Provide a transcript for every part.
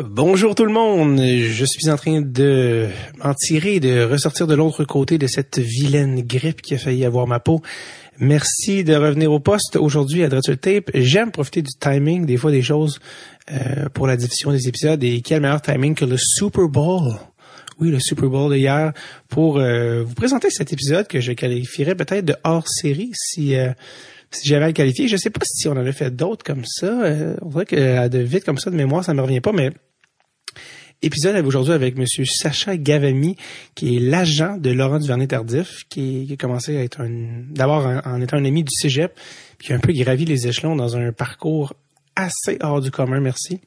Bonjour tout le monde, je suis en train de m'en tirer, de ressortir de l'autre côté de cette vilaine grippe qui a failli avoir ma peau. Merci de revenir au poste aujourd'hui à Dreadful Tape. J'aime profiter du timing, des fois des choses euh, pour la diffusion des épisodes et quel meilleur timing que le Super Bowl. Oui, le Super Bowl de hier pour euh, vous présenter cet épisode que je qualifierais peut-être de hors série si euh, si j'avais à le qualifier. Je sais pas si on en a fait d'autres comme ça. on dirait que de vite comme ça de mémoire, ça me revient pas, mais épisode aujourd'hui avec Monsieur Sacha Gavami, qui est l'agent de Laurent Duvernay-Tardif, qui, qui, a commencé à être un, d'abord en, étant un ami du Cégep, puis un peu gravi les échelons dans un parcours assez hors du commun, merci,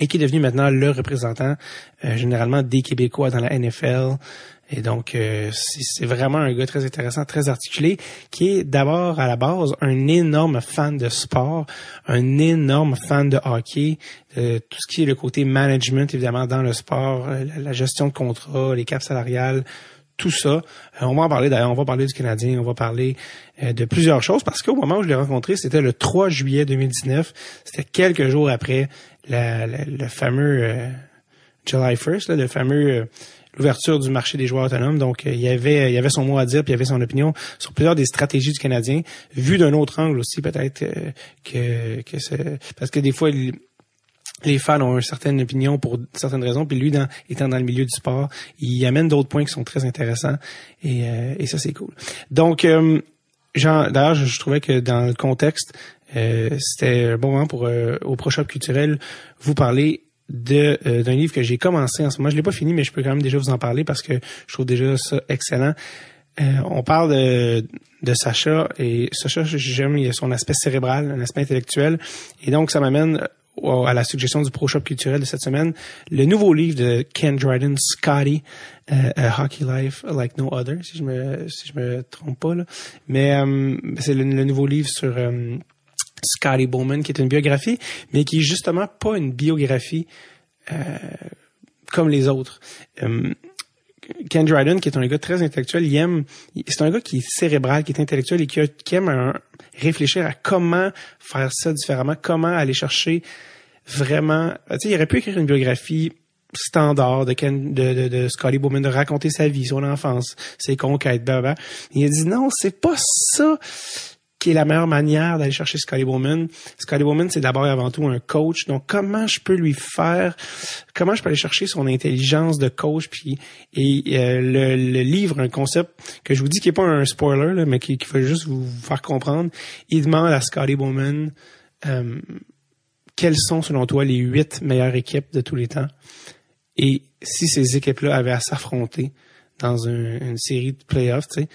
et qui est devenu maintenant le représentant euh, généralement des Québécois dans la NFL, et donc, euh, c'est vraiment un gars très intéressant, très articulé, qui est d'abord à la base un énorme fan de sport, un énorme fan de hockey, de tout ce qui est le côté management, évidemment, dans le sport, euh, la, gestion de contrat, les caps salariales, tout ça. Euh, on va en parler d'ailleurs, on va parler du Canadien, on va parler de plusieurs choses, parce qu'au moment où je l'ai rencontré, c'était le 3 juillet 2019, c'était quelques jours après le fameux July 1st, le fameux l'ouverture du marché des joueurs autonomes. Donc, euh, il y avait, il y avait son mot à dire, puis il y avait son opinion sur plusieurs des stratégies du Canadien, vu d'un autre angle aussi, peut-être euh, que, que c'est parce que des fois, les fans ont une certaine opinion pour certaines raisons, puis lui, étant dans le milieu du sport, il amène d'autres points qui sont très intéressants, et, euh, et ça, c'est cool. Donc, euh, d'ailleurs, je, trouvais que dans le contexte, c'était un bon moment pour, au Pro culturel, vous parler de euh, d'un livre que j'ai commencé en ce moment. Je l'ai pas fini, mais je peux quand même déjà vous en parler parce que je trouve déjà ça excellent. Euh, on parle de, de Sacha et Sacha, j'aime, il a son aspect cérébral, un aspect intellectuel. Et donc, ça m'amène à la suggestion du Pro Shop culturel de cette semaine, le nouveau livre de Ken Dryden, Scotty, euh, Hockey Life Like No Other, si je me si je me trompe pas là. Mais c'est le, nouveau livre sur Scotty Bowman, qui est une biographie, mais qui est justement pas une biographie euh, comme les autres. Euh, Ken Dryden, qui est un gars très intellectuel, il aime, c'est un gars qui est cérébral, qui est intellectuel et qui, aime réfléchir à comment faire ça différemment, comment aller chercher vraiment, tu sais, il aurait pu écrire une biographie standard de, Ken, de, Scotty Bowman, de raconter sa vie, son enfance, ses conquêtes, blablabla. Il a dit non, c'est pas ça qui est la meilleure manière d'aller chercher Scotty Bowman. Scotty Bowman, c'est d'abord et avant tout un coach. Donc, comment je peux lui faire, comment je peux aller chercher son intelligence de coach, puis et euh, le, livre, un concept que je vous dis qui est pas un spoiler, mais qui, qui juste vous faire comprendre. Il demande à Scotty Bowman euh, quelles sont, selon toi, les huit meilleures équipes de tous les temps? Et si ces équipes-là avaient à s'affronter dans une série de playoffs, tu sais,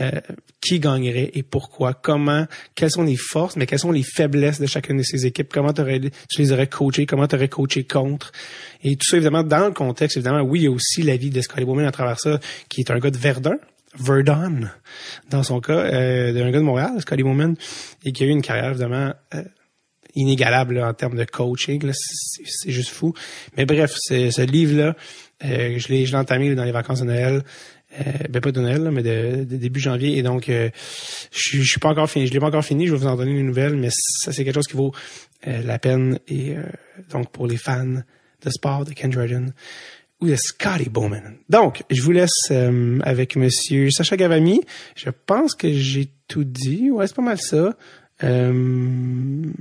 euh, qui gagnerait et pourquoi, comment, quelles sont les forces, mais quelles sont les faiblesses de chacune de ces équipes, comment tu les aurais coachées, comment tu aurais coaché contre. Et tout ça, évidemment, dans le contexte, évidemment, oui, il y a aussi la vie de Scotty Bowman à travers ça, qui est un gars de Verdun, Verdun, dans son cas, euh, d'un gars de Montréal, Scotty Bowman, et qui a eu une carrière, évidemment, euh, inégalable en termes de coaching. C'est juste fou. Mais bref, ce livre-là, euh, je l'ai entamé dans les vacances de Noël. Euh, ben pas de Noël, mais de, début janvier. Et donc, euh, je, je suis pas encore fini. Je l'ai pas encore fini. Je vais vous en donner une nouvelle, mais ça c'est quelque chose qui vaut euh, la peine. Et donc pour les fans de sport de Ken Jordan ou de Scotty Bowman. Donc, je vous laisse avec Monsieur Sacha Gavami. Je pense que j'ai tout dit. Ouais, c'est pas mal ça. Euh,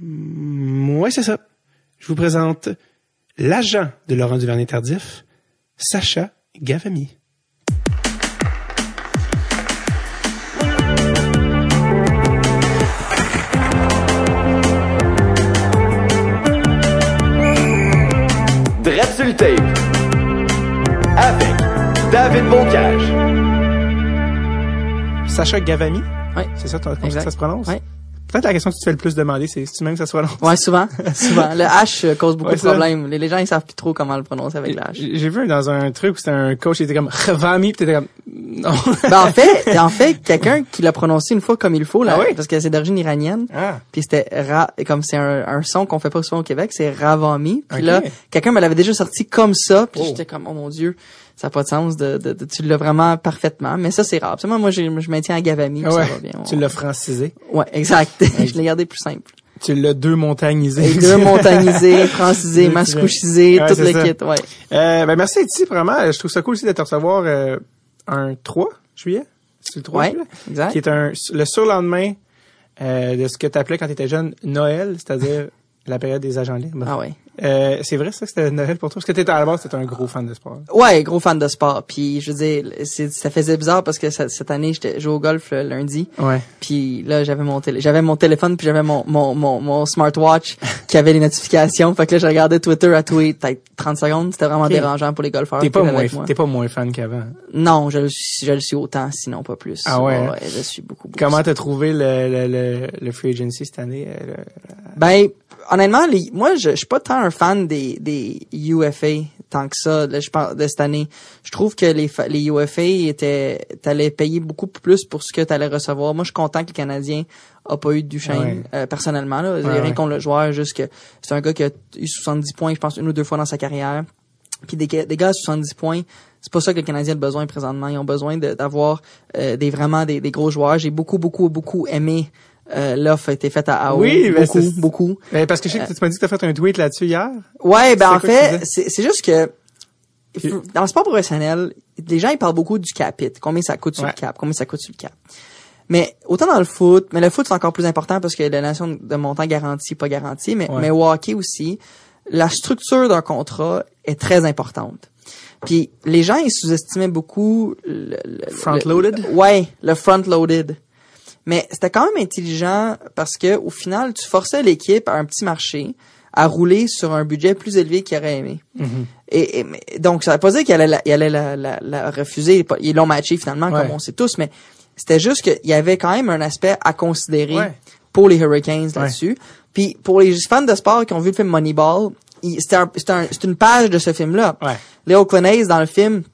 ouais, c'est ça. Je vous présente l'agent de Laurent Duvernay-Tardif, Sacha Gavami. Tape avec David Bocage. Sacha Gavami. Oui. C'est ça, comme ça, ça se prononce? Oui. Peut-être la question que tu te fais le plus demander, c'est si tu même que ça soit long? Ouais, souvent. souvent. Le H euh, cause beaucoup de problèmes. Les, gens, ils savent plus trop comment le prononcer avec le H. J'ai vu dans un truc où c'était un coach, il était comme Ravami, pis t'étais comme, non. ben, en fait, en fait, quelqu'un qui l'a prononcé une fois comme il faut, là. Ah parce que c'est d'origine iranienne. Ah. Puis c'était ra, comme c'est un, un, son qu'on fait pas souvent au Québec, c'est Ravami. Puis là, quelqu'un me l'avait déjà sorti comme ça, puis oh. j'étais comme, oh mon dieu ça n'a pas de sens de, de, tu l'as vraiment parfaitement mais ça c'est rare moi moi je maintiens à Gavami ça va bien tu l'as francisé ouais exact je l'ai gardé plus simple Tu l'as deux montagnisé. deux montagnisé, francisé, mascouchisé, toute l'équipe, ouais. Euh, ben merci Eti, vraiment. Je trouve ça cool aussi de te recevoir euh, un 3 juillet. C'est le 3 ouais, exact. Qui est un, le surlendemain euh, de ce que tu appelais quand tu étais jeune Noël, c'est-à-dire la période des agents libres. Ah ouais. Euh, c'est vrai ça que c'était Noël pour toi? Parce que t'étais à la base c'était un gros fan de sport. Ouais, gros fan de sport. Puis je veux dire, ça faisait bizarre parce que cette année j'étais joué au golf le lundi. Ouais. Puis là j'avais mon télé, j'avais mon téléphone puis j'avais mon, mon mon mon smartwatch qui avait les notifications. Fait que là je regardais Twitter à tous peut-être 30 secondes. C'était vraiment dérangeant pour les golfeurs. T'es pas moins t'es pas moins fan qu'avant. Non, je le suis je le suis autant sinon pas plus. Ah ouais. Hein? ouais je suis beaucoup. beaucoup Comment t'as trouvé le, le, le le free agency cette année? Euh, ben honnêtement, les, moi, je, je suis pas tant un fan des, des UFA tant que ça. Là, je parle de cette année. Je trouve que les, les UFA étaient, t'allais payer beaucoup plus pour ce que t'allais recevoir. Moi, je suis content que le Canadien a pas eu de Duchesne, euh, personnellement. Là. Ouais, rien contre le joueur, juste que c'est un gars qui a eu 70 points, je pense, une ou deux fois dans sa carrière. Puis des, des gars à 70 points, c'est pas ça que le Canadien a besoin présentement. Ils ont besoin d'avoir euh, des vraiment des, des gros joueurs. J'ai beaucoup, beaucoup, beaucoup aimé euh, l'offre a été faite à AO. Oui, beaucoup, beaucoup. Mais parce que je sais que tu m'as dit que t'as fait un tweet là-dessus hier. Ouais, ben en fait, c'est juste que dans le sport professionnel, les gens ils parlent beaucoup du capit, combien ça coûte sur le cap, combien ça coûte sur le cap. Mais autant dans le foot, mais le foot c'est encore plus important parce que la notion de montant garanti, pas garanti, mais mais au hockey aussi, la structure d'un contrat est très importante. Puis les gens ils sous-estimaient beaucoup le, front loaded. ouais, le front loaded. Mais c'était quand même intelligent parce que au final, tu forçais l'équipe à un petit marché à rouler sur un budget plus élevé qu'il aurait aimé. Mm-hmm. et, donc, ça veut pas dire qu'il allait, la, allait la, la, refuser. Ils l'ont matché finalement, comme on sait tous, mais c'était juste qu'il y avait quand même un aspect à considérer pour les Hurricanes là-dessus. Puis pour les fans de sport qui ont vu le film Moneyball, c'était un, une page de ce film-là. Léo Clonaise, dans le film,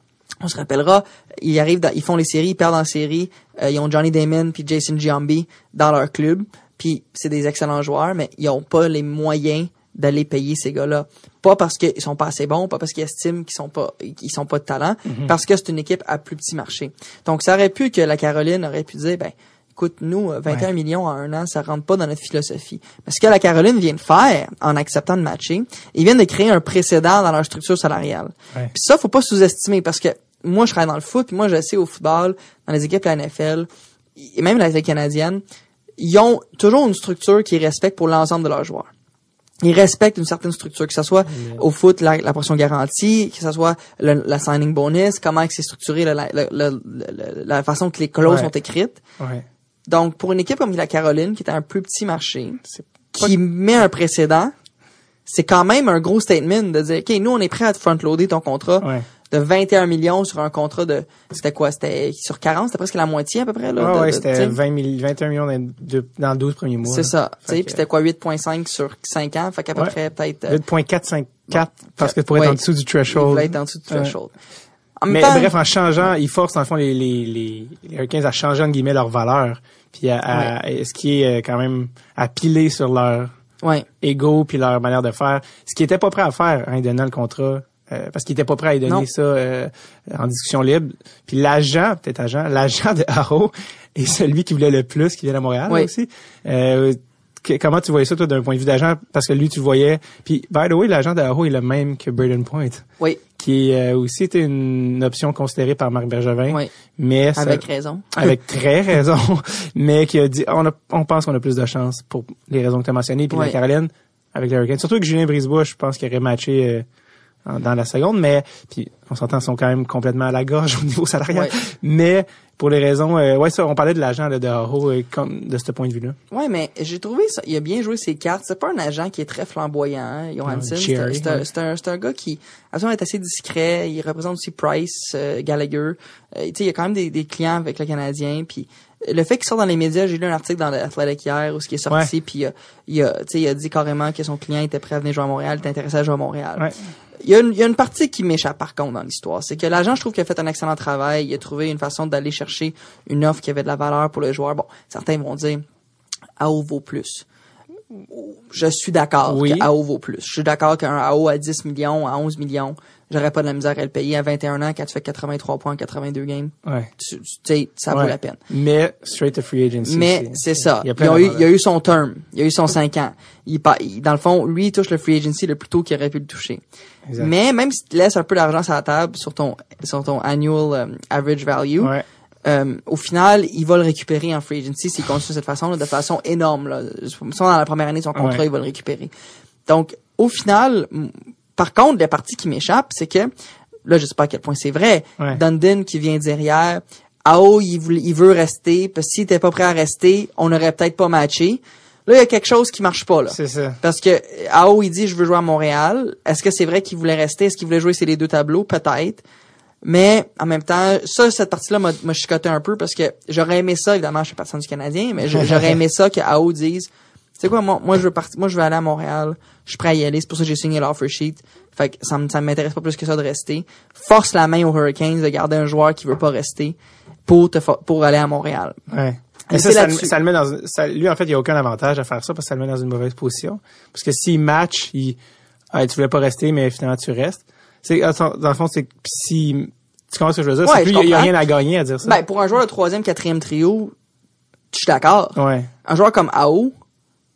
on se rappellera, ils arrivent, ils font les séries, ils perdent en série. Euh, ils ont Johnny Damon puis Jason Giambi dans leur club. Puis c'est des excellents joueurs, mais ils ont pas les moyens d'aller payer ces gars-là. Pas parce qu'ils sont pas assez bons, pas parce qu'ils estiment qu'ils sont pas, qu'ils sont pas de talent, Mhm. parce que c'est une équipe à plus petit marché. Donc ça aurait pu que la Caroline aurait pu dire, ben, écoute, nous, 21 millions en un an, ça rentre pas dans notre philosophie. Mais ce que la Caroline vient de faire en acceptant de matcher, ils viennent de créer un précédent dans leur structure salariale. Ouais. Puis ça, faut pas sous-estimer parce que moi, je travaille dans le foot, puis moi, je sais au football, dans les équipes de la NFL, et même la canadienne, ils ont toujours une structure qui respecte pour l'ensemble de leurs joueurs. Ils respectent une certaine structure, que ce soit au foot, la, la portion garantie, que ce soit le, la signing bonus, comment c'est structuré, la, la, la, façon que les clauses Ouais. sont écrites. Ouais. Donc, pour une équipe comme la Caroline, qui est un plus petit marché, qui met un précédent, c'est quand même un gros statement de dire, OK, nous, on est prêt à te front-loader ton contrat Ouais. De 21 millions sur un contrat de, c'était quoi? C'était sur 40, c'était presque la moitié à peu près, là. Ah ouais, c'était t'sais. 20 000 21 millions dans, de- dans les 12 premiers mois. C'est ça. Tu sais, Fait puis c'était quoi, 8.5 sur 5 ans? Fait qu'à peu Ouais. près, peut-être, euh, 8.454 parce que pour être Ouais. en dessous du il threshold. voulait être en dessous du threshold. En Mais temps, bref, en changeant, ils forcent dans le fond les, les, les, les Hurricanes à changer en guillemets leur valeur, puis à, à- ce qui est euh, quand même à piler sur leur ouais. ego puis leur manière de faire, ce qu'ils étaient pas prêts à faire en donnant le contrat. Euh, parce qu'ils étaient pas prêts à lui donner Non. ça euh, en discussion libre. Puis l'agent, peut-être agent, l'agent de Haro est celui qui voulait le plus, qui vient à Montréal Oui. aussi. Euh, que- comment tu voyais ça toi d'un point de vue d'agent? Parce que lui, tu voyais. Puis by the way, l'agent de Haro est le même que Braden Point Oui. qui euh, aussi était une option considérée par Marc Bergevin, Oui. mais ça- Avec raison. avec très raison, mais qui a dit on, a, on pense qu'on a plus de chance pour les raisons que tu as mentionnées, puis la Caroline avec les Hurricanes. Surtout que Julien Brisebois, je pense qu'il aurait matché euh, dans la seconde, mais puis on s'entend, ils sont quand même complètement à la gorge au niveau salarial. Ouais. Mais pour les raisons, euh, ouais, ça, on parlait de l'agent de Haro euh, comme de ce point de vue-là. Ouais, mais j'ai trouvé ça. Il a bien joué ses cartes. C'est pas un agent qui est très flamboyant, hein, Johansson. C'est un, un, un, gars qui, absolument, est assez discret. Il représente aussi Price, euh, Gallagher. Euh, tu sais, il y a quand même des, des clients avec le Canadien. Puis le fait qu'il sort dans les médias, j'ai lu un article dans l'Athletic hier où ce qui est sorti, puis il a, il a, tu sais, il a dit carrément que son client était prêt à venir jouer à Montréal, était intéressé à jouer à Montréal. Ouais. Il y, a une, il y a une partie qui m'échappe par contre dans l'histoire, c'est que l'agent, je trouve qu'il a fait un excellent travail. Il a trouvé une façon d'aller chercher une offre qui avait de la valeur pour le joueur. Bon, certains vont dire AO vaut plus. je suis d'accord oui. AO vaut plus. Je suis d'accord qu'un AO à 10 millions, à 11 millions, j'aurais pas de la misère à le payer à 21 ans quand tu fais 83 points en 82 games. Ouais. Tu, sais, ça vaut la peine. Mais straight to free agency. Mais c'est ça. Il, a, eu, il a eu son term. Il a eu son 5 ans. Il, dans le fond, lui, il touche le free agency le plus tôt qu'il aurait pu le toucher. Mais même si tu laisses un peu d'argent sur la table sur ton, sur ton annual um, average value, ouais. Euh, au final, il va le récupérer en free agency s'il continue de cette façon, de façon énorme. Là. dans la première année de son contrat, il va le récupérer. Donc, au final, par contre, la partie qui m'échappe, c'est que, là, je sais pas à quel point c'est vrai, Dundon qui vient derrière, Ao, il, il veut rester, parce que s'il était pas prêt à rester, on aurait peut-être pas matché. Là, il y a quelque chose qui marche pas, là. C'est ça. Parce que Ao, il dit, je veux jouer à Montréal. Est-ce que c'est vrai qu'il voulait rester? Est-ce qu'il voulait jouer ces les deux tableaux? Peut-être. Mais en même temps, ça, cette partie-là m'a chicoté un peu parce que j'aurais aimé ça, évidemment, je suis personne du Canadien, mais j'aurais aimé ça que AO dise c'est quoi, moi, moi, je veux partir, moi, je veux aller à Montréal. Je suis prêt à y aller. C'est pour ça que j'ai signé l'offer sheet. Fait que ça, ça m'intéresse pas plus que ça de rester. Force la main aux Hurricanes de garder un joueur qui veut pas rester pour te, pour aller à Montréal. Ouais. ça, ça, ça, le met dans, ça, lui, en fait, il y a aucun avantage à faire ça parce que ça le met dans une mauvaise position. Parce que s'il match, il, ah, tu voulais pas rester, mais finalement, tu restes. C'est, dans le fond, c'est si, tu comprends ce que je veux dire? Ouais, il y, a rien à gagner à dire ça. Ben, pour un joueur de troisième, quatrième trio, je suis d'accord. Ouais. Un joueur comme AO,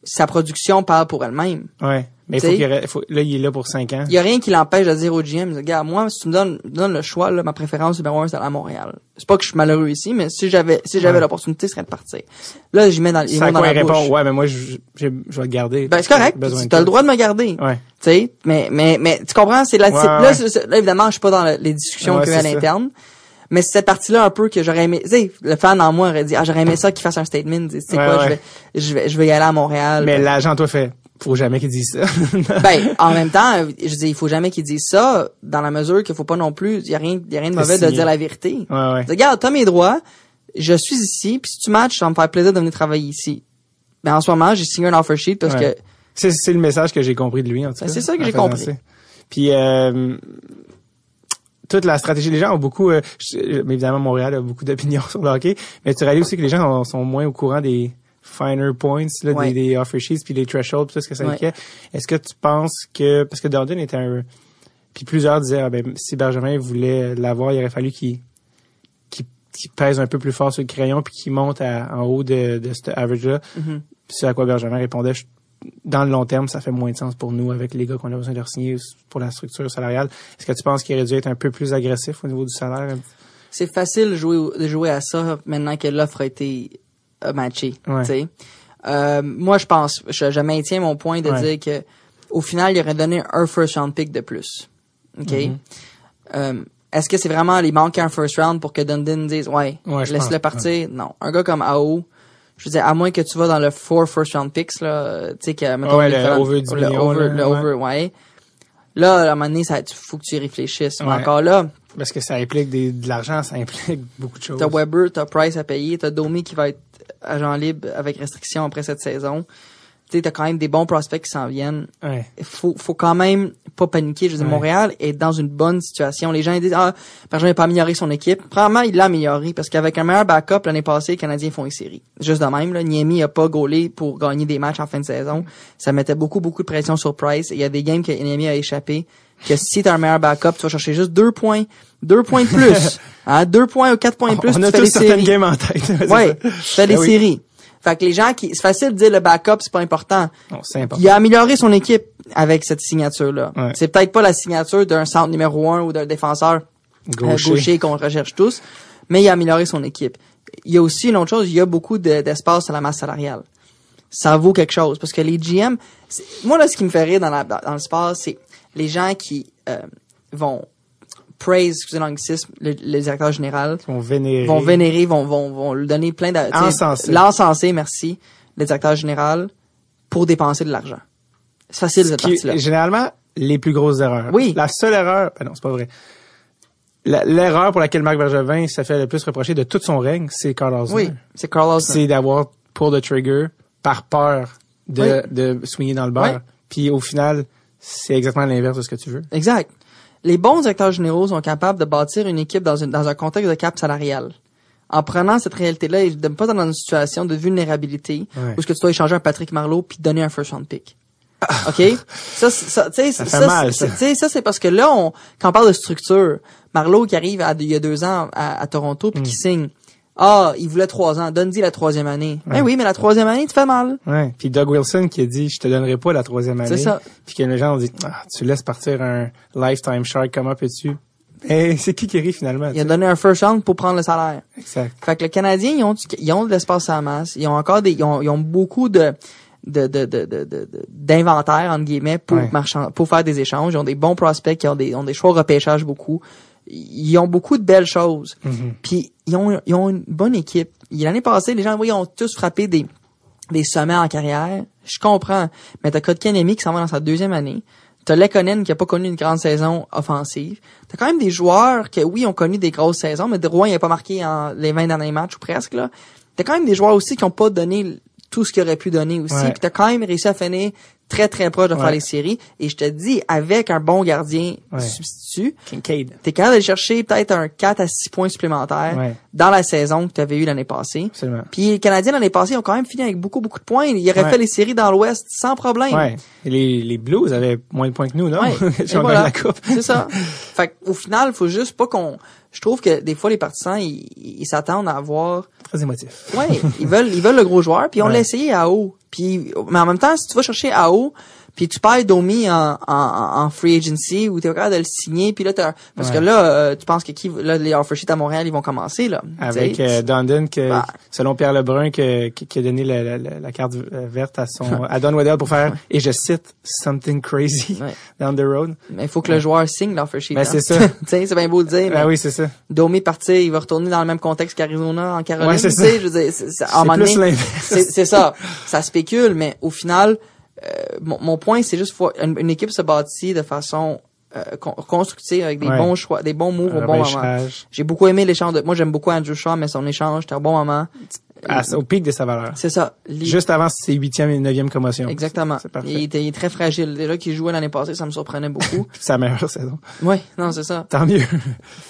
sa production parle pour elle-même. Ouais. Mais faut il faut, là, il est là pour 5 ans. Il y a rien qui l'empêche de dire au GM, regarde, moi, si tu me donnes, donnes le choix, là, ma préférence numéro un, c'est à Montréal. C'est pas que je suis malheureux ici, mais si j'avais, si j'avais l'opportunité, ce serait de partir. Là, j'y mets dans, ils dans la répond, ouais, mais moi, je, je, vais le garder. Ben, c'est correct. Tu as le droit de me garder. Ouais. Tu sais, mais, mais, mais, tu comprends, c'est la, là, là, évidemment, je suis pas dans les discussions qu'il y a à l'interne. Mais c'est cette partie-là un peu que j'aurais aimé, tu sais, le fan en moi aurait dit, ah, j'aurais aimé ça qu'il fasse un statement, tu sais quoi, je vais, je vais, je vais y aller à Montréal. Mais l'agent, toi, fait, faut jamais qu'il dise ça. ben, en même temps, je dis, il faut jamais qu'il dise ça, dans la mesure qu'il faut pas non plus, il y a rien, y a rien de mauvais de dire la vérité. Ouais, ouais. Regarde, t'as mes droits, je suis ici, puis si tu matches, ça va me faire plaisir de venir travailler ici. Mais en ce moment, j'ai signé un offer sheet parce que... C'est, c'est le message que j'ai compris de lui, en tout ben, cas. c'est ça que j'ai compris. Puis, euh, toute la stratégie. Les gens ont beaucoup, euh, évidemment, Montréal a beaucoup d'opinions sur le hockey, mais tu réalises aussi que les gens sont moins au courant des finer points, là, des, des, offer sheets, puis les thresholds, tout ce que ça impliquait. Est-ce que tu penses que, parce que Dordon était un, puis plusieurs disaient, ah, ben, si Benjamin voulait l'avoir, il aurait fallu qu'il qu'il pèse un peu plus fort sur le crayon puis qu'il monte en haut de, de cet average-là. Mm C'est à quoi Benjamin répondait, dans le long terme, ça fait moins de sens pour nous avec les gars qu'on a besoin de signer pour la structure salariale. Est-ce que tu penses qu'il aurait dû être un peu plus agressif au niveau du salaire? C'est facile de jouer, de jouer à ça maintenant que l'offre a été matchée. Euh, moi, je pense, je, maintiens mon point de dire que au final, il aurait donné un first round pick de plus. OK? Mm-hmm. Euh, est-ce que c'est vraiment les manquer un first round pour que Dundon dise ouais, laisse-le partir? Non. Un gars comme AO, je veux dire, à moins que tu vas dans le four first round picks, là, tu sais, que, mettons, ouais, le, over du le, over, le over, ouais. Là, à un moment donné, ça, faut que tu y réfléchisses. Mais encore là. Parce que ça implique des, de l'argent, ça implique beaucoup de choses. T'as Weber, t'as Price à payer, t'as Domi qui va être agent libre avec restriction après cette saison tu t'as quand même des bons prospects qui s'en viennent. Ouais. Faut, faut quand même pas paniquer. Je veux dire, Montréal est dans une bonne situation. Les gens ils disent, ah, Bergeron n'a pas amélioré son équipe. Premièrement, il l'a amélioré parce qu'avec un meilleur backup l'année passée, les Canadiens font une série. Juste de même, là. Niemi a pas gaulé pour gagner des matchs en fin de saison. Ça mettait beaucoup, beaucoup de pression sur Price. Il y a des games que Niemi a échappé. Que si t'as un meilleur backup, tu vas chercher juste deux points, deux points de plus. hein, deux points ou quatre points de plus, On a tous certaines games en tête. ouais. Tu fais des ben séries. Fait que les gens qui, c'est facile de dire le backup, c'est pas important. Non, c'est important. Il a amélioré son équipe avec cette signature-là. C'est peut-être pas la signature d'un centre numéro un ou d'un défenseur euh, gaucher, qu'on recherche tous, mais il a amélioré son équipe. Il y a aussi une autre chose, il y a beaucoup d'espace sur la masse salariale. Ça vaut quelque chose parce que les GM, moi là, ce qui me fait rire dans, la, dans le sport, c'est les gens qui euh, vont praise, excusez l'anglicisme, le, le, directeur général. Vont vénérer. Vont vénérer, vont, vont, vont lui donner plein de... Encenser. L'encenser, merci, le directeur général, pour dépenser de l'argent. C'est facile, cette partie-là. Généralement, les plus grosses erreurs. Oui. La seule erreur, ben non, c'est pas vrai. L'erreur pour laquelle Marc Bergevin s'est fait le plus reprocher de tout son règne, c'est Carl Oui, c'est Carl C'est d'avoir pull the trigger par peur de, de swinger dans le beurre. Puis au final, c'est exactement l'inverse de ce que tu veux. Exact les bons directeurs généraux sont capables de bâtir une équipe dans, dans un contexte de cap salarial. en prenant cette réalité-là de ne pas dans une situation de vulnérabilité où ce que tu dois échanger un Patrick Marlowe puis donner un first round pick. OK? Ça, ça, ça, ça, ça, ça c'est parce que là, on, quand on parle de structure, Marlowe qui arrive il y a deux ans à, Toronto puis qui mm. signe, ah, il voulait trois ans, donne-y la troisième année. Ben oui, mais la troisième année, tu fais mal. Ouais. Puis Doug Wilson qui a dit, je te donnerai pas la troisième année. C'est ça. Puis que les gens ont dit, ah, tu laisses partir un lifetime shark, comment peux-tu? Et c'est qui qui rit finalement? Il a donné un first round pour prendre le salaire. Exact. Fait que les Canadiens, ils ont, ils ont de l'espace à la masse. Ils ont encore des, ils ont, ils ont beaucoup de, de, de, de, de, d'inventaire, entre guillemets, pour marchand, pour faire des échanges. Ils ont des bons prospects, qui ont des, ont des choix repêchage beaucoup. Ils ont beaucoup de belles choses. Mm-hmm. Puis, ils ont, ils ont une bonne équipe. L'année passée, les gens, oui, ont tous frappé des, des sommets en carrière. Je comprends. Mais t'as Kotkanemi qui s'en va dans sa deuxième année. T'as Lekonen qui a pas connu une grande saison offensive. T'as quand même des joueurs qui, oui, ont connu des grosses saisons, mais Drouin, il a pas marqué en les 20 derniers matchs ou presque, là. T'as quand même des joueurs aussi qui ont pas donné tout ce qu'il aurait pu donner aussi. Puis t'as quand même réussi à finir très très proche de faire les séries. Et je te dis, avec un bon gardien substitut, Kincaid. t'es capable d'aller chercher peut-être un 4 à 6 points supplémentaires dans la saison que tu avais eu l'année passée. Absolument. Puis les Canadiens l'année passée ont quand même fini avec beaucoup beaucoup de points. Ils auraient fait les séries dans l'Ouest sans problème. Ouais. Et les, les Blues avaient moins de points que nous, non? voilà. la coupe. C'est ça. fait au final, faut juste pas qu'on je trouve que des fois les partisans ils s'attendent à avoir très émotif. Ouais, ils veulent ils veulent le gros joueur puis on l'a essayé à haut. Puis mais en même temps si tu vas chercher à haut puis tu perds Domi en, en, en free agency ou t'es capable de le signer puis là t'as parce que là euh, tu penses que qui là les offer sheets à Montréal ils vont commencer là avec euh, Dundon que bah. selon Pierre Lebrun que, qui, a donné la, la, la, carte verte à son à Don Waddell pour faire et je cite something crazy down the road. Mais il faut que le joueur signe l'offer sheet ben, c'est ça. C'est bien beau de dire ben, oui c'est ça. Domi partir il va retourner dans le même contexte qu'Arizona en Caroline ouais, c'est ça. je veux dire c'est c'est ça. Ça spécule mais au final euh, mon, point, c'est juste faut une, équipe se bâtit de façon euh, constructive avec des bons choix, des bons moves au bon moment. J'ai beaucoup aimé l'échange de, moi j'aime beaucoup Andrew Shaw, mais son échange, c'était un bon moment au pic de sa valeur. C'est ça. Juste avant ses huitième et neuvième commotions. Exactement. C'est parfait. Il était très fragile. Déjà qu'il jouait l'année passée, ça me surprenait beaucoup. sa meilleure saison. Oui, non, c'est ça. Tant mieux.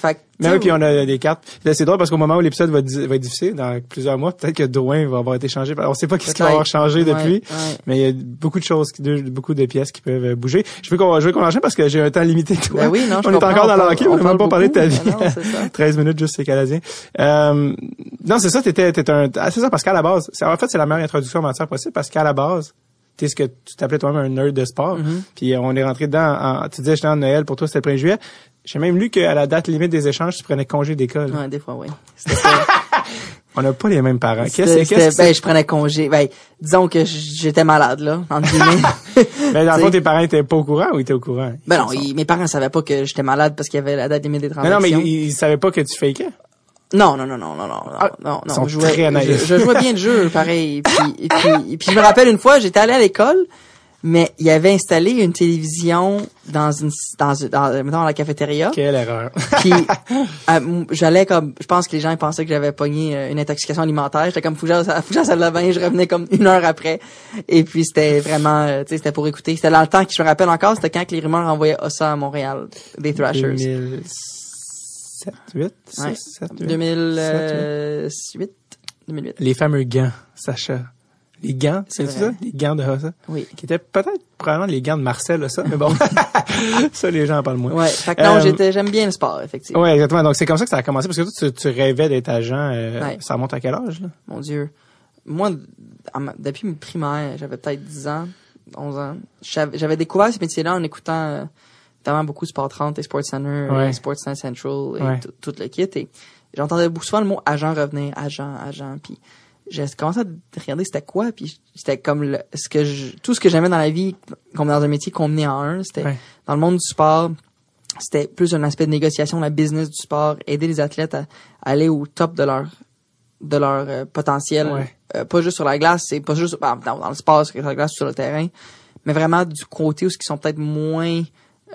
Fait mais oui, puis on a des cartes. c'est drôle parce qu'au moment où l'épisode va, va, être difficile, dans plusieurs mois, peut-être que Drouin va avoir été changé. On sait pas qu'est-ce qui va avoir changé depuis, mais il y a beaucoup de choses, beaucoup de pièces qui peuvent bouger. Je veux qu'on, je veux qu'on enchaîne parce que j'ai un temps limité. Toi. Ben oui, non, on est encore dans l'enquête, on n'a même pas parlé de ta vie. Ben non, 13 minutes juste, c'est canadien. Euh, non, c'est ça, t'étais, t'étais un, ah, c'est ça, parce qu'à la base, en fait, c'est la meilleure introduction en matière possible parce qu'à la base, tu ce que tu t'appelais toi-même un nerd de sport. Mm-hmm. Puis on est rentré dedans, en, tu disais, j'étais en Noël, pour toi, c'était le 1er juillet. J'ai même lu qu'à la date limite des échanges, tu prenais congé d'école. Ouais, des fois, oui. On n'a pas les mêmes parents. Qu'est-ce que ben, je prenais congé. Ben, disons que j'étais malade, là, entre guillemets. Mais dans le fond, tes parents étaient pas au courant ou étaient au courant? Ben non, mes parents savaient pas que j'étais malade parce qu'il y avait la date limite des transactions. Mais non, mais ils, savaient pas que tu fakais? Non, non, non, non, non, non, ah, non, non. Je jouais, je, jouais bien le jeu, pareil. Puis, et puis, et puis, je me rappelle une fois, j'étais allé à l'école, mais il avait installé une télévision dans une dans dans, dans la cafétéria. Quelle erreur. puis euh, j'allais comme je pense que les gens pensaient que j'avais pogné euh, une intoxication alimentaire, j'étais comme fou à la salle de bain, je revenais comme une heure après et puis c'était vraiment euh, tu sais c'était pour écouter, c'était dans le temps que je me rappelle encore, c'était quand les rumeurs envoyaient ça à Montréal des Thrashers. 2007, 8, 6, 7, 8, 2008, 2008. Les fameux gants, Sacha. Les gants, c'est ça? Les gants de Hossa? Oui. Qui étaient peut-être probablement les gants de Marcel, ça, mais bon. ça, les gens en parlent moins. Ouais. Fait que non, euh, j'étais, j'aime bien le sport, effectivement. Ouais, exactement. Donc, c'est comme ça que ça a commencé, parce que toi, tu, tu rêvais d'être agent, euh, ça remonte à quel âge, là? Mon Dieu. Moi, depuis mes primaires, j'avais peut-être 10 ans, 11 ans. J'avais découvert ce métier-là en écoutant, euh, notamment beaucoup Sport 30 et Sport Center, ouais. Sports Central et tout le kit. Et j'entendais souvent le mot agent revenir, agent, agent, puis j'ai commencé à regarder c'était quoi puis c'était comme le, ce que je, tout ce que j'aimais dans la vie comme dans un métier combiné en un c'était dans le monde du sport c'était plus un aspect de négociation la business du sport aider les athlètes à, aller au top de leur de leur euh, potentiel euh, pas juste sur la glace c'est pas juste bah, dans, le sport sur la glace sur le terrain mais vraiment du côté où ce qui sont peut-être moins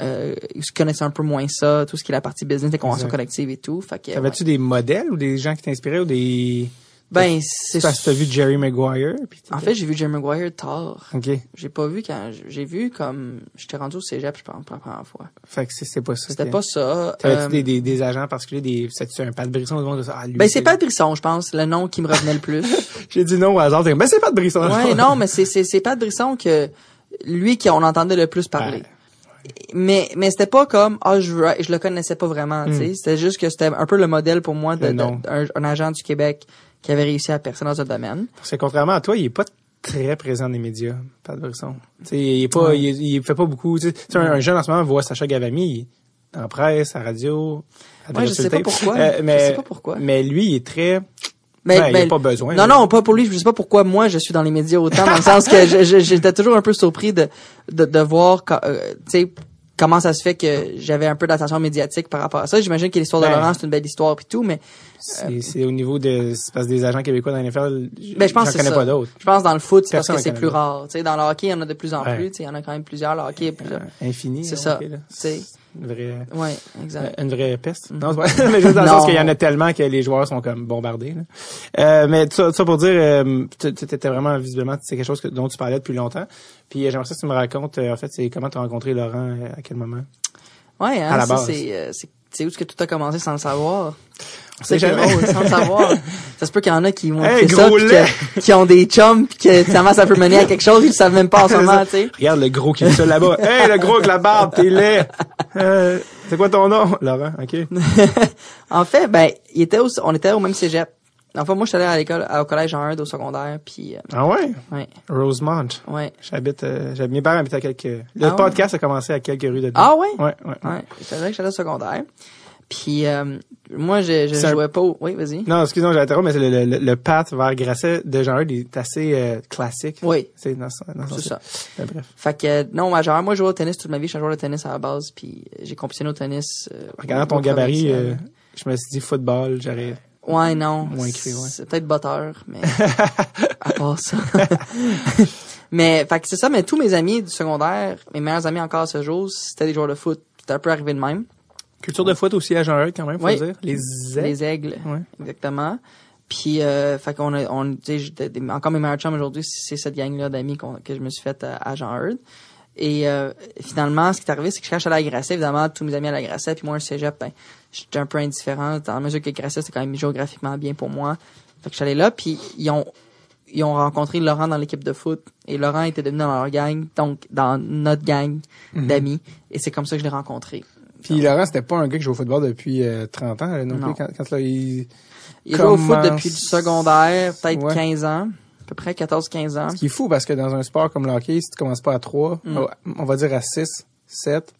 euh, ils connaissent un peu moins ça, tout ce qui est la partie business, les conventions collectives et tout. Fait que, Avais-tu des modèles ou des gens qui t'inspiraient ou des Ben, c'est parce que t'as vu Jerry Maguire. en fait, j'ai vu Jerry Maguire tard. Ok. J'ai pas vu quand j'ai vu comme j'étais rendu au cégep, je pense pour la première fois. Fait que c'est pas ça. C'était pas ça. T'avais euh... des, des, des, agents particuliers, des c'est un Pat Brisson de ah, Ben c'est Pat Brisson, je pense, le nom qui me revenait le plus. j'ai dit non au hasard, ben c'est Pat Brisson. Ouais, non, mais c'est c'est c'est Pat Brisson que lui qui on entendait le plus parler. Ouais mais mais c'était pas comme ah je je le connaissais pas vraiment tu sais. Hmm. c'était juste que c'était un peu le modèle pour moi de, un, agent du Québec qui avait réussi à percer dans ce domaine. Parce que contrairement à toi il est pas très présent dans les médias Pat Brisson. Tu il est pas il, fait pas beaucoup tu sais. Un, jeune en ce moment voit Sacha Gavami en presse à radio à ouais, je sais pas pourquoi. Euh, mais, je sais pas pourquoi. mais lui il est très mais, ben, il a pas besoin. Non, non, pas pour lui. Je sais pas pourquoi moi je suis dans les médias autant, dans le sens que j'étais toujours un peu surpris de de, de voir, euh, tu sais, comment ça se fait que j'avais un peu d'attention médiatique par rapport à ça. J'imagine que l'histoire de ben, Laurent, c'est une belle histoire et tout, mais... C'est au niveau de... Parce que des agents québécois dans l'NFL, ben, je pense connais pas d'autres. Je pense dans le foot, c'est parce que c'est plus rare. Tu sais, dans le hockey, il y en a de plus en plus. Tu sais, il y en a quand même plusieurs. Le hockey, plusieurs. Euh, infini. C'est ça. Une vraie ouais exact. une vraie peste mm. non mais juste dans le sens qu'il y en a tellement que les joueurs sont comme bombardés là. Euh, mais ça, ça pour dire euh, tu étais vraiment visiblement c'est quelque chose que, dont tu parlais depuis longtemps. Puis j'aimerais ça que tu me racontes euh, en fait c'est comment tu as rencontré Laurent euh, à quel moment? Ouais hein, à la base. c'est c'est où est-ce que tout a commencé sans le savoir? C'est jamais sans le savoir. Ça se peut qu'il y en a qui vont hey, ça, qui ont des chums, pis que finalement ça peut mener à quelque chose, ils le savent même pas en ce moment, tu sais. Regarde le gros qui est ça là-bas. hey, le gros avec la barbe, t'es laid. Euh, c'est quoi ton nom, Laurent Ok. en fait, ben, il était au, on était au même cégep. Enfin, moi, je suis allé à l'école, au collège en 1 au secondaire, puis. Euh, ah ouais? Ouais. Rosemont. Ouais. J'habite, euh, mes parents habitent à quelques. Le ah podcast a commencé à quelques rues de. Ah ouais? Ouais, ouais. Ouais. C'est vrai que j'allais au secondaire. Puis euh, moi, je, je jouais pas. Oui, vas-y. Non, excuse-moi, j'ai mais le, le, le, path vers Grasset de genre est assez euh, classique. Oui. C'est dans, dans C'est ça. Bref. Fait que non, moi, genre moi, je jouais au tennis toute ma vie. Je suis un joueur de tennis à la base, puis j'ai compétitionné au tennis. Euh, Regardant ton gabarit, euh, je me suis dit football, j'aurais. Ouais, non. Moins écrit, ouais. C'est peut-être botteur, mais à part ça. mais fait que c'est ça. Mais tous mes amis du secondaire, mes meilleurs amis encore à ce jour, c'était des joueurs de foot. C'était un peu arrivé de même. Culture de foot aussi à Jean quand même, faut dire. Les aigles. Les aigles. Exactement. Puis, euh, fait qu'on a, on, encore mes meilleurs chums aujourd'hui, c'est cette gang-là d'amis que je me suis fait à, Jean Heard. Et euh, finalement, ce qui est arrivé, c'est que je cherche à la Grasset. Évidemment, tous mes amis à Grasset, puis moi, un cégep, ben, j'étais un peu indifférent. Dans la mesure que Grasset, c'est quand même géographiquement bien pour moi. Fait que je suis allé là, puis ils ont ils ont rencontré Laurent dans l'équipe de foot. Et Laurent était devenu dans leur gang, donc dans notre gang mhm. d'amis. Et c'est comme ça que je l'ai rencontré. Puis Laurent, c'était pas un gars qui joue au football depuis 30 euh, ans non, plus. Quand, quand là, il, il joue au foot depuis le secondaire, peut-être 15 ans. À peu près 14-15 ans. Ce qui est fou parce que dans un sport comme le hockey, si tu commences pas à 3, mm. on va dire à 6, 7,